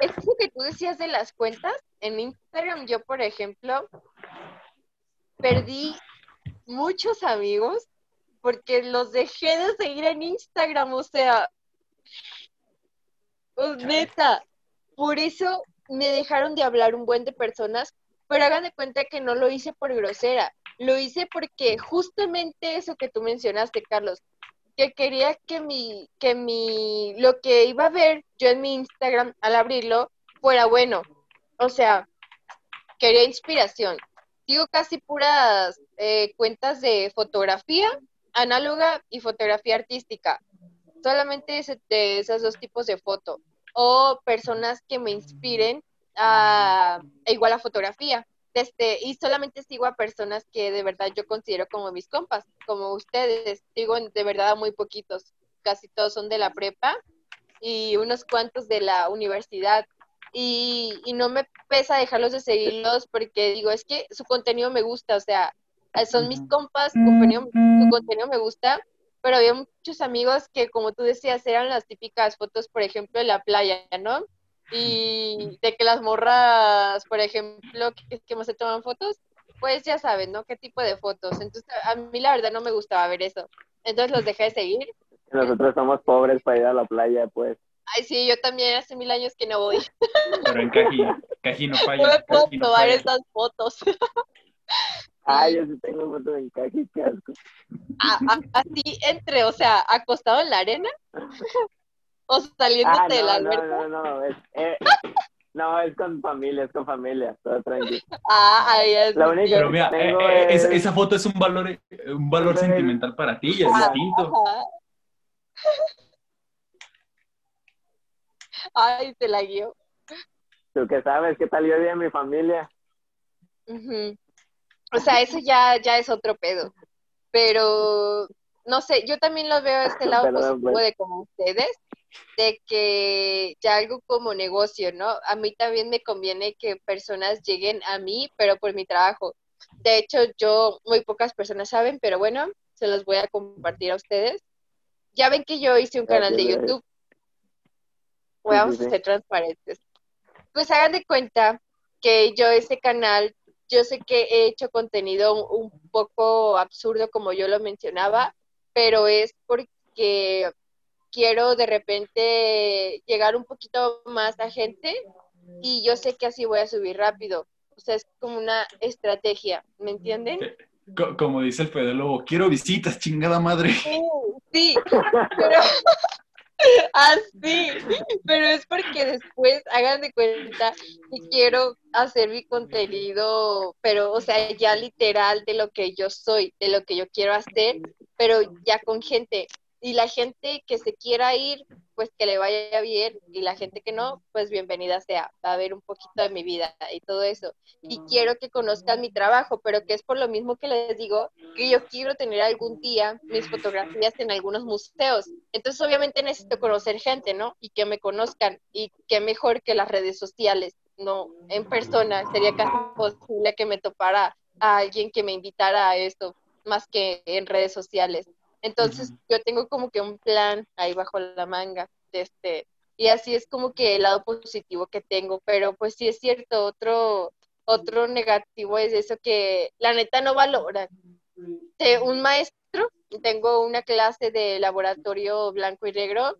es lo que tú decías de las cuentas, en Instagram yo, por ejemplo, perdí muchos amigos porque los dejé de seguir en Instagram, o sea, pues, neta, por eso me dejaron de hablar un buen de personas, pero hagan de cuenta que no lo hice por grosera, lo hice porque justamente eso que tú mencionaste, Carlos, que quería que mi, que mi, lo que iba a ver yo en mi Instagram al abrirlo fuera bueno. O sea, quería inspiración. Sigo casi puras eh, cuentas de fotografía análoga y fotografía artística. Solamente de esos dos tipos de foto. O personas que me inspiren a, e igual a fotografía. Este, y solamente sigo a personas que de verdad yo considero como mis compas, como ustedes. Sigo de verdad a muy poquitos. Casi todos son de la prepa y unos cuantos de la universidad. Y, no me pesa dejarlos de seguirlos porque digo, es que su contenido me gusta, o sea, son mis compas, su contenido, su contenido me gusta, pero había muchos amigos que, como tú decías, eran las típicas fotos, por ejemplo, de la playa, ¿no? Y de que las morras, por ejemplo, que, que más se toman fotos, pues ya saben, ¿no? ¿Qué tipo de fotos? Entonces, a mí la verdad no me gustaba ver eso. Entonces los dejé de seguir. Nosotros somos pobres para ir a la playa, pues. Ay, sí, yo también hace mil años que no voy. Pero en Caji, Caji no No falla. me puedo no tomar falla. esas fotos. Ay, yo sí tengo fotos en caji, qué asco. A- a- así entre, o sea, acostado en la arena o Ah, saliéndote de la no, alberca. no, no, no, es, eh, no, es con familia, es con familia, todo tranquilo. Ah, ahí es. La única Pero mira, eh, Tengo eh, esa, el- esa foto es un valor, eh, un valor el- sentimental para ti, es Ajá. distinto. Ajá. Ay, te la guió. Tú que sabes qué tal yo vi a mi familia. Ujú. O sea, eso ya, ya es otro pedo. Pero, no sé, yo también lo veo de este lado Perdón, positivo pues. de como ustedes, de que ya algo como negocio, ¿no? A mí también me conviene que personas lleguen a mí, pero por mi trabajo. De hecho, yo, muy pocas personas saben, pero bueno, se los voy a compartir a ustedes. Ya ven que yo hice un canal de YouTube. Vamos a ser transparentes. Pues hagan de cuenta que yo ese canal, yo sé que he hecho contenido un poco absurdo como yo lo mencionaba, pero es porque quiero de repente llegar un poquito más a gente y yo sé que así voy a subir rápido. O sea, es como una estrategia, ¿me entienden? Como dice el Fede Lobo, quiero visitas, chingada madre. Sí, pero así, pero es porque después hagan de cuenta que quiero hacer mi contenido, pero o sea, ya literal de lo que yo soy, de lo que yo quiero hacer, pero ya con gente y la gente que se quiera ir, pues que le vaya bien y la gente que no, pues bienvenida sea, va a ver un poquito de mi vida y todo eso. Y quiero que conozcan mi trabajo, pero que es por lo mismo que les digo, que yo quiero tener algún día mis fotografías en algunos museos. Entonces obviamente necesito conocer gente, ¿no? Y que me conozcan y que mejor que las redes sociales, no en persona. Sería casi posible que me topara a alguien que me invitara a esto, más que en redes sociales. Entonces yo tengo como que un plan ahí bajo la manga, de este, y así es como que el lado positivo que tengo, pero pues sí es cierto, otro, otro negativo es eso que la neta no valora. un maestro, tengo una clase de laboratorio blanco y negro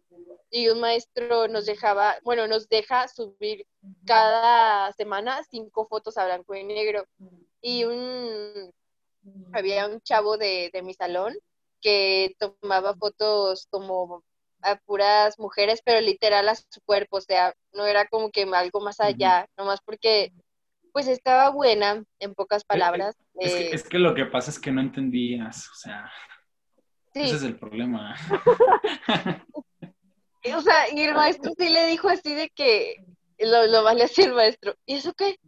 y un maestro nos dejaba, bueno, nos deja subir cada semana cinco fotos a blanco y negro. Y un, había un chavo de, de mi salón que tomaba fotos como a puras mujeres, pero literal a su cuerpo, o sea, no era como que algo más allá, nomás porque pues estaba buena, en pocas palabras. Es, que, eh, es que, lo que pasa es que no entendías, o sea, ese es el problema. o sea, y el maestro sí le dijo así de que lo, lo vale así el maestro, ¿y eso qué?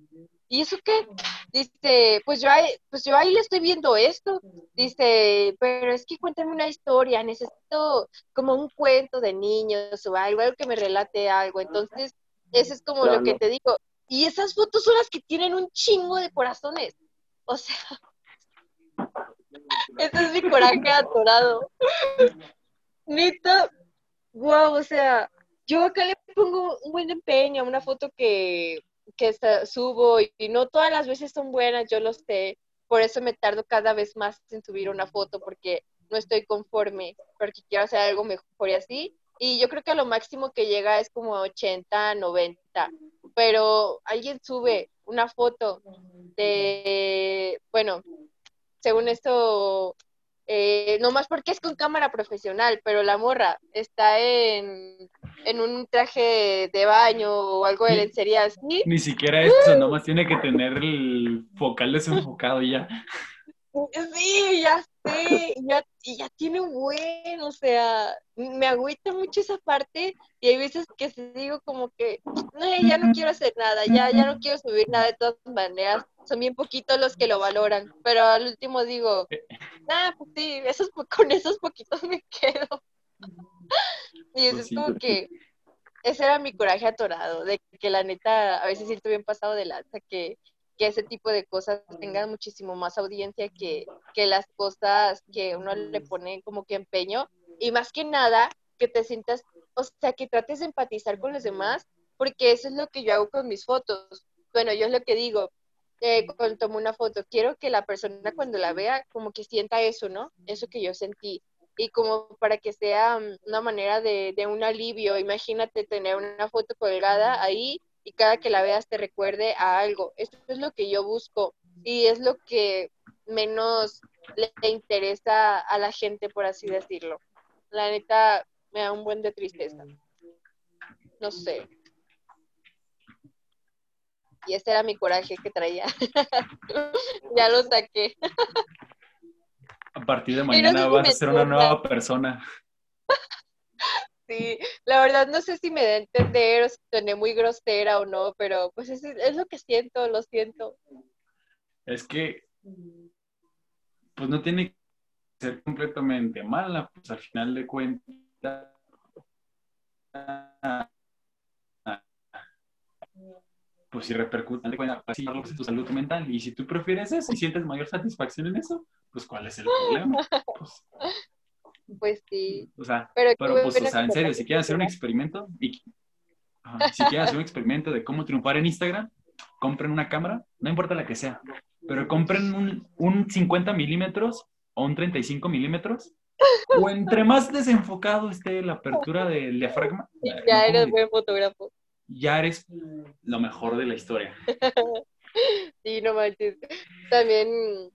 ¿y eso qué? Dice, pues yo, ahí, pues yo ahí le estoy viendo esto. Dice, pero es que cuéntame una historia, necesito como un cuento de niños o algo, algo que me relate algo. Entonces, eso es como lo que te digo. Y esas fotos son las que tienen un chingo de corazones. O sea, ese es mi coraje atorado. Neta, wow, o sea, yo acá le pongo un buen empeño a una foto que que subo y no todas las veces son buenas, yo lo sé, por eso me tardo cada vez más en subir una foto porque no estoy conforme, porque quiero hacer algo mejor y así. Y yo creo que lo máximo que llega es como 80, 90, pero alguien sube una foto de, bueno, según esto, eh, no más porque es con cámara profesional, pero la morra está en, un traje de baño o algo de lencería así. Ni siquiera eso, nomás tiene que tener el focal desenfocado ya. Sí, ya sé, ya, ya tiene un buen, o sea, me agüita mucho esa parte y hay veces que digo como que, ya no quiero hacer nada, ya, ya no quiero subir nada de todas maneras, son bien poquitos los que lo valoran, pero al último digo, ah, pues sí, esos, con esos poquitos me quedo. y eso pues es como que, ese era mi coraje atorado, de que la neta a veces siento bien pasado de lanza, que que ese tipo de cosas tengan muchísimo más audiencia que, que las cosas que uno le pone como que empeño. Y más que nada, que te sientas, o sea, que trates de empatizar con los demás, porque eso es lo que yo hago con mis fotos. Bueno, yo es lo que digo, eh, cuando tomo una foto, quiero que la persona cuando la vea como que sienta eso, ¿no? Eso que yo sentí. Y como para que sea mm, una manera de, de un alivio, imagínate tener una foto colgada ahí y cada que la veas te recuerde a algo. Esto es lo que yo busco y es lo que menos le interesa a la gente, por así decirlo. La neta me da un buen de tristeza. No sé. Y ese era mi coraje que traía. ya lo saqué. a partir de mañana vas a ser una nueva persona. Sí, la verdad no sé si me da a entender o si suene muy grosera o no, pero pues es, es lo que siento, lo siento. Es que, pues no tiene que ser completamente mala, pues al final de cuentas, pues si repercute así tu salud mental. Y si tú prefieres eso y sientes mayor satisfacción en eso, pues ¿cuál es el problema? Pues, pues sí. O sea, pero, pues, o sea, en serio, si quieres hacer un experimento, y, si quieres hacer un experimento de cómo triunfar en Instagram, compren una cámara, no importa la que sea, pero compren un, un 50 milímetros o un 35 milímetros, o entre más desenfocado esté la apertura del diafragma. Ya eres buen fotógrafo ya eres lo mejor de la historia. sí, no manches. También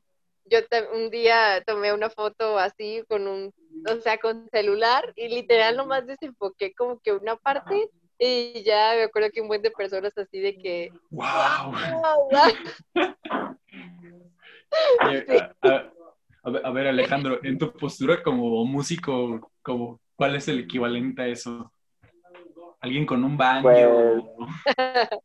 yo un día tomé una foto así con un, o sea, con celular y literal nomás desenfoqué como que una parte y ya me acuerdo que un buen de personas así de que... ¡Wow! a, ver, Alejandro, en tu postura como músico, como, ¿cuál es el equivalente a eso? Alguien con un baño. Pues,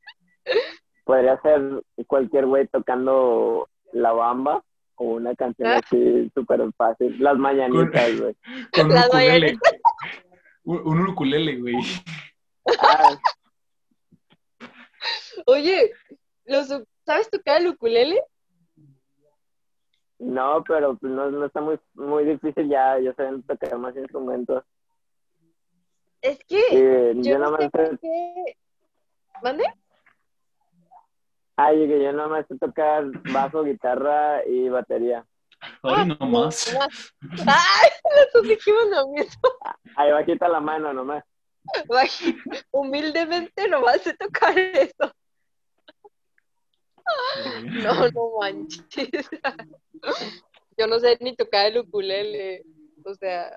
podría ser cualquier güey tocando la bamba o una canción ah. así súper fácil. Las mañanitas, güey. Con, un ukulele. Un, ukulele, güey. Ah. Oye, ¿sabes tocar el ukulele? No, pero pues, no, no está muy, muy difícil ya. Yo sé tocar más instrumentos. Es que yo, no sé por qué. ¿Mande? Ay, que yo nomás sé tocar bajo, guitarra y batería. Ay, nomás. Ay, nos dijimos lo mismo. Ahí bajita la mano nomás. Humildemente nomás sé tocar eso. No, no manches. Yo no sé ni tocar el ukulele. O sea,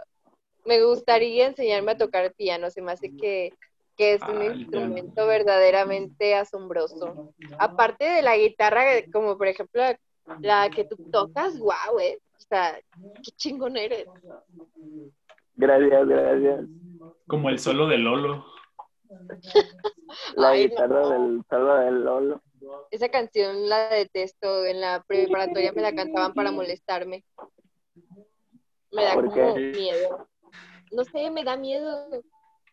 me gustaría enseñarme a tocar piano, se me hace que, es un instrumento verdaderamente asombroso. Aparte de la guitarra, como por ejemplo la, que tú tocas, wow, eh. O sea, qué chingón eres. Gracias, gracias. Como el solo de Lolo. la guitarra del solo de Lolo. Esa canción la detesto. En la preparatoria me la cantaban para molestarme. Me da como miedo no sé, me da miedo,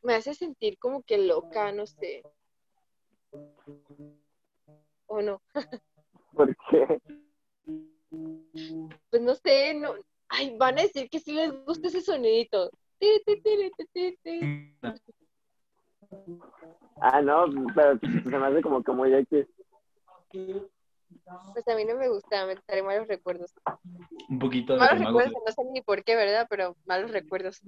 me hace sentir como que loca, no sé. ¿O no? ¿Por qué? Pues no sé, no. Ay, van a decir que sí les gusta ese sonidito. Ah, no, pero se me hace como que muy X. Pues a mí no me gusta, me trae malos recuerdos. Un poquito de Malos recuerdos, no sé ni por qué, ¿verdad? Pero malos recuerdos.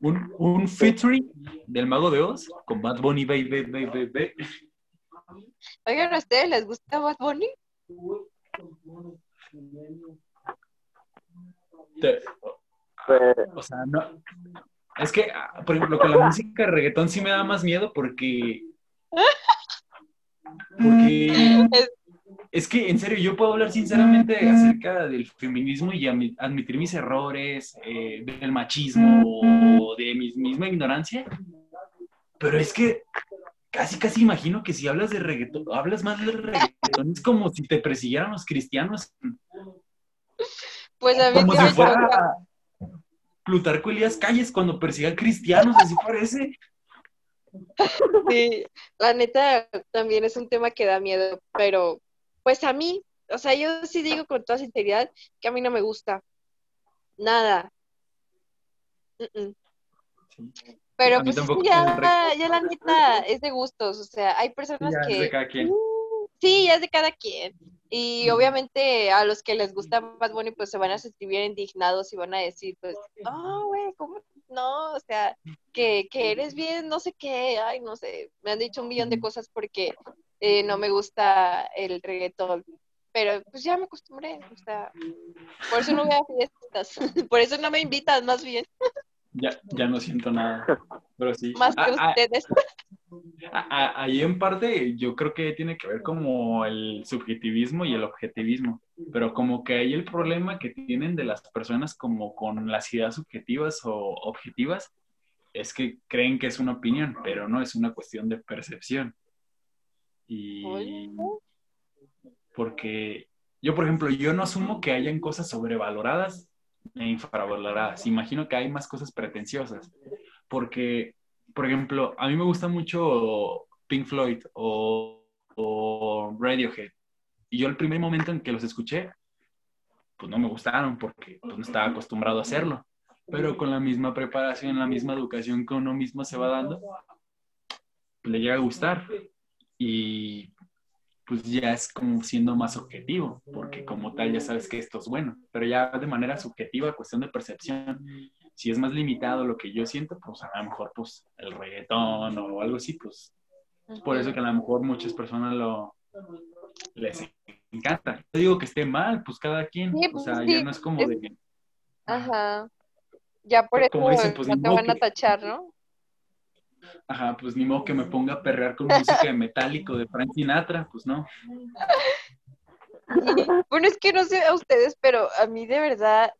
un, un featuring del Mago de Oz con Bad Bunny, baby, baby, baby. Oigan, ¿a ustedes les gusta Bad Bunny? o sea, no. Es que, ah, por ejemplo, con la música de reggaetón sí me da más miedo porque porque es que, en serio, yo puedo hablar sinceramente acerca del feminismo y admitir mis errores, eh, del machismo o de mi misma ignorancia, pero es que casi, casi imagino que si hablas de reggaetón, hablas más de reggaetón, es como si te persiguieran los cristianos. Pues a mí como si fuera Plutarco Elías Calles cuando persiga cristianos, así parece. Sí, la neta también es un tema que da miedo, pero pues a mí, o sea, yo sí digo con toda sinceridad que a mí no me gusta. Nada. Pero pues ya, ya, la neta es de gustos, o sea, hay personas que... Uh, sí, ya es de cada quien. Y obviamente a los que les gusta más bueno, pues se van a sentir bien indignados y van a decir, pues, oh, güey, ¿cómo no, o sea, que, eres bien, no sé qué, ay, no sé, me han dicho un millón de cosas porque eh, no me gusta el reggaetón, pero pues ya me acostumbré, o sea, por eso no voy a fiestas, por eso no me invitan, más bien. Ya, ya no siento nada, pero sí. Más que ah, ah, ustedes. Ah, ahí en parte yo creo que tiene que ver como el subjetivismo y el objetivismo, pero como que ahí el problema que tienen de las personas como con las ideas subjetivas o objetivas es que creen que es una opinión, pero no es una cuestión de percepción. Y porque yo, por ejemplo, yo no asumo que hayan cosas sobrevaloradas infravaloradas. Imagino que hay más cosas pretenciosas, porque, por ejemplo, a mí me gusta mucho Pink Floyd o, Radiohead, y yo el primer momento en que los escuché, pues no me gustaron porque pues, no estaba acostumbrado a hacerlo, pero con la misma preparación, la misma educación que uno mismo se va dando, le llega a gustar y pues ya es como siendo más objetivo, porque como tal ya sabes que esto es bueno, pero ya de manera subjetiva, cuestión de percepción, si es más limitado lo que yo siento, pues a lo mejor pues el reggaetón o algo así, pues por eso que a lo mejor muchas personas lo les encanta. No digo que esté mal, pues cada quien, o sea, ya no es como de... Ajá. Ya por pues eso pues, no te van a tachar, ¿no? Ajá, pues ni modo que me ponga a perrear con música de metálico de Frank Sinatra, pues no. bueno, es que no sé a ustedes, pero a mí de verdad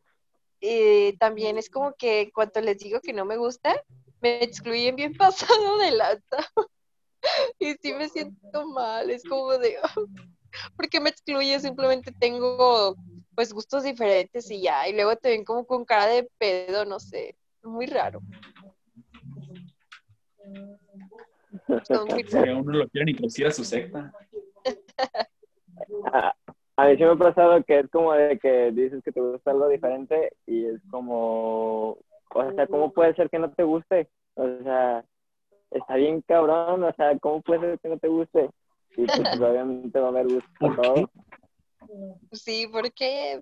eh, también es como que cuando les digo que no me gusta, me excluyen bien pasado de lata. y sí me siento mal, es como de, ¿por qué me excluye? Simplemente tengo pues gustos diferentes y ya, y luego te ven como con cara de pedo, no sé, muy raro. Sería uno lo quieren introducir a su secta. A, mí sí me ha pasado que es como de que dices que te gusta algo diferente y es como, o sea, ¿cómo puede ser que no te guste? O sea, está bien cabrón, o sea, ¿cómo puede ser que no te guste? Y pues obviamente va a haber gusto por todo. Sí, porque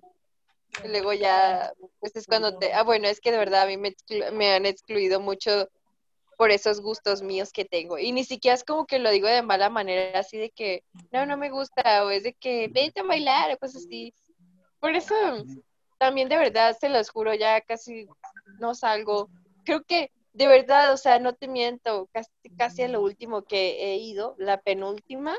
luego ya, pues es cuando te, ah, bueno, es que de verdad a mí me, me han excluido mucho por esos gustos míos que tengo. Y ni siquiera es como que lo digo de mala manera, así de que, no, no me gusta, o es de que, vete a bailar, o cosas así. Por eso, también de verdad, se los juro, ya casi no salgo. Creo que, de verdad, o sea, no te miento, casi, casi a lo último que he ido, la penúltima,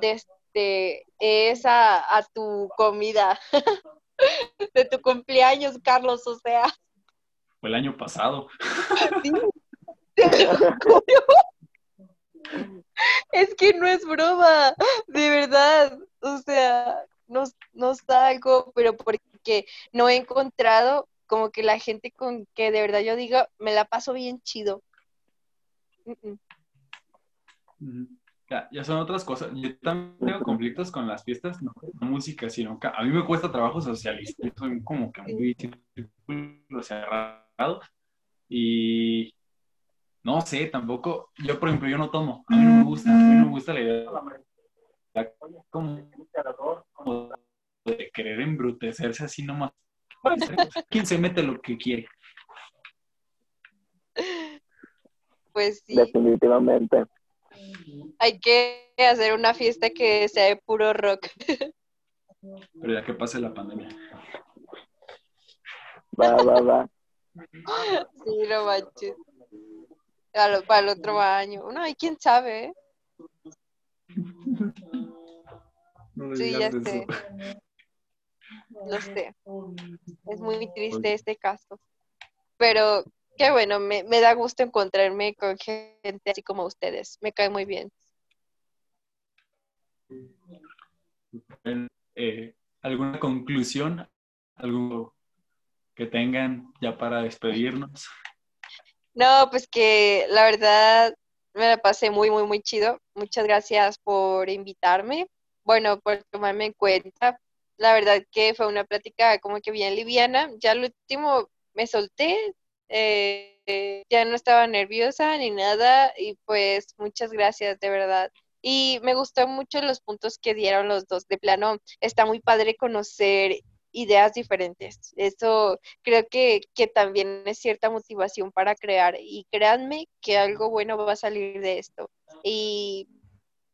desde es a, a tu comida de tu cumpleaños, Carlos, o sea. Fue el año pasado. Sí, es que no es broma, de verdad. O sea, no, no salgo, pero porque no he encontrado como que la gente con que de verdad yo digo, me la paso bien chido. Ya, ya, son otras cosas. Yo también tengo conflictos con las fiestas, no con música, sino que a mí me cuesta trabajo socializar. Soy como que muy cerrado. Y no sé, tampoco. Yo, por ejemplo, yo no tomo. A mí no me gusta. A mí no me gusta la idea como, de querer embrutecerse así nomás. ¿Quién se mete lo que quiere? Pues sí. Definitivamente. Hay que hacer una fiesta que sea de puro rock. Pero ya que pase la pandemia. Va, va, va. Sí, no manches para el otro año. No, y quién sabe, ¿eh? sí, ya sé. Lo sé. Es muy triste este caso. Pero qué bueno, me, da gusto encontrarme con gente así como ustedes. Me cae muy bien. Eh, ¿Alguna conclusión? ¿Algo que tengan ya para despedirnos? No, pues que la verdad me la pasé muy, muy, muy chido. Muchas gracias por invitarme. Bueno, por tomarme en cuenta. La verdad que fue una plática como que bien liviana. Ya al último me solté, eh, ya no estaba nerviosa ni nada y pues muchas gracias de verdad. Y me gustó mucho los puntos que dieron los dos. De plano, está muy padre conocer ideas diferentes. Eso creo que, también es cierta motivación para crear y créanme que algo bueno va a salir de esto. Y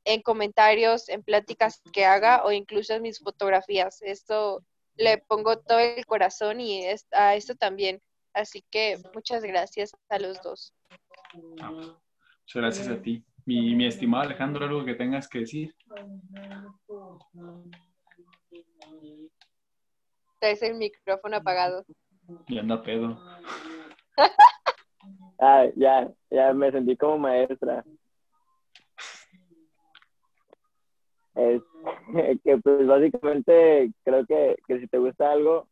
en comentarios, en pláticas que haga o incluso en mis fotografías, esto le pongo todo el corazón y a esto también. Así que muchas gracias a los dos. Muchas gracias a ti. Mi, mi estimado Alejandro, algo que tengas que decir es el micrófono apagado. Y anda pedo. ah, ya, ya me sentí como maestra. Es que pues básicamente creo que, que si te gusta algo,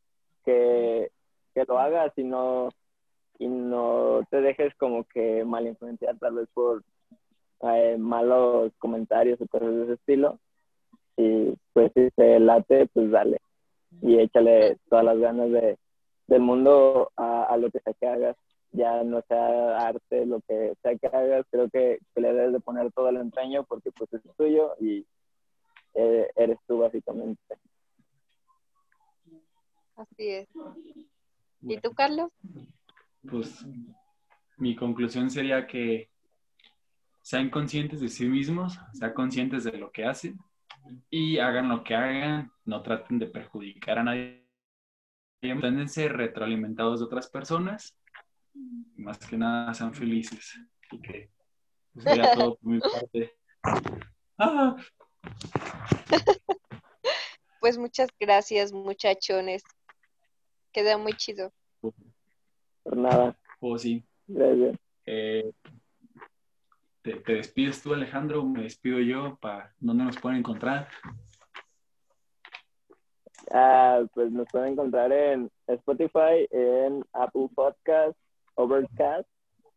que, que lo hagas y no, y no te dejes como que mal influenciar tal vez por eh, malos comentarios o cosas de ese estilo. Y pues si te late, pues dale. Y échale todas las ganas de, del mundo a, a lo que sea que hagas. Ya no sea arte, lo que sea que hagas, creo que, que le debes de poner todo el empeño porque pues es tuyo y eh, eres tú básicamente. Así es. ¿Y tú, Carlos? Pues mi conclusión sería que sean conscientes de sí mismos, sean conscientes de lo que hacen y hagan lo que hagan, no traten de perjudicar a nadie. Manténganse retroalimentados de otras personas, más que nada sean felices. Y que sería todo por mi parte. Ah. Pues muchas gracias, muchachones. Queda muy chido. Por nada, Oh, sí. gracias. Eh, te, te despides tú, Alejandro, me despido yo. ¿Para dónde nos pueden encontrar? Ah, pues nos pueden encontrar en Spotify, en Apple Podcast, Overcast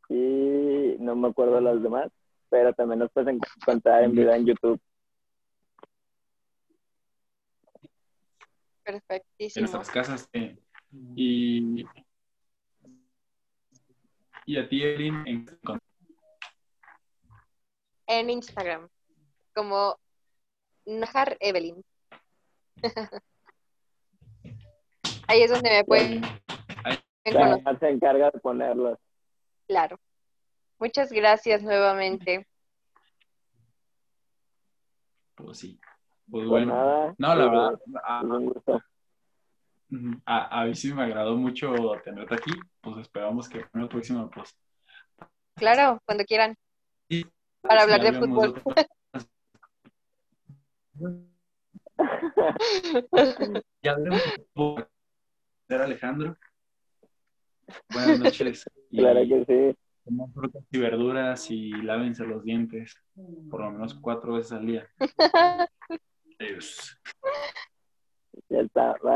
y no me acuerdo las demás, pero también nos pueden encontrar en video en YouTube. En Perfectísimo. nuestras casas. eh, y, y a ti, Erin, en- En Instagram, como Najar Evelyn. Ahí es donde me pueden Ahí- conocer, se encarga de ponerlos. claro. Muchas gracias nuevamente. pues sí. Pues Pues bueno. nada, No, la pues, verdad, a, un gusto. ujú, a, a mí sí me agradó mucho tenerte aquí. Pues esperamos que en la próxima, pues. Claro, cuando quieran. sí, Para hablar de fútbol. Ya hablemos de Alejandro. Buenas noches. Y claro que sí. coman frutas y verduras y lávense los dientes por lo menos cuatro veces al día. Adiós. Ya está. bye.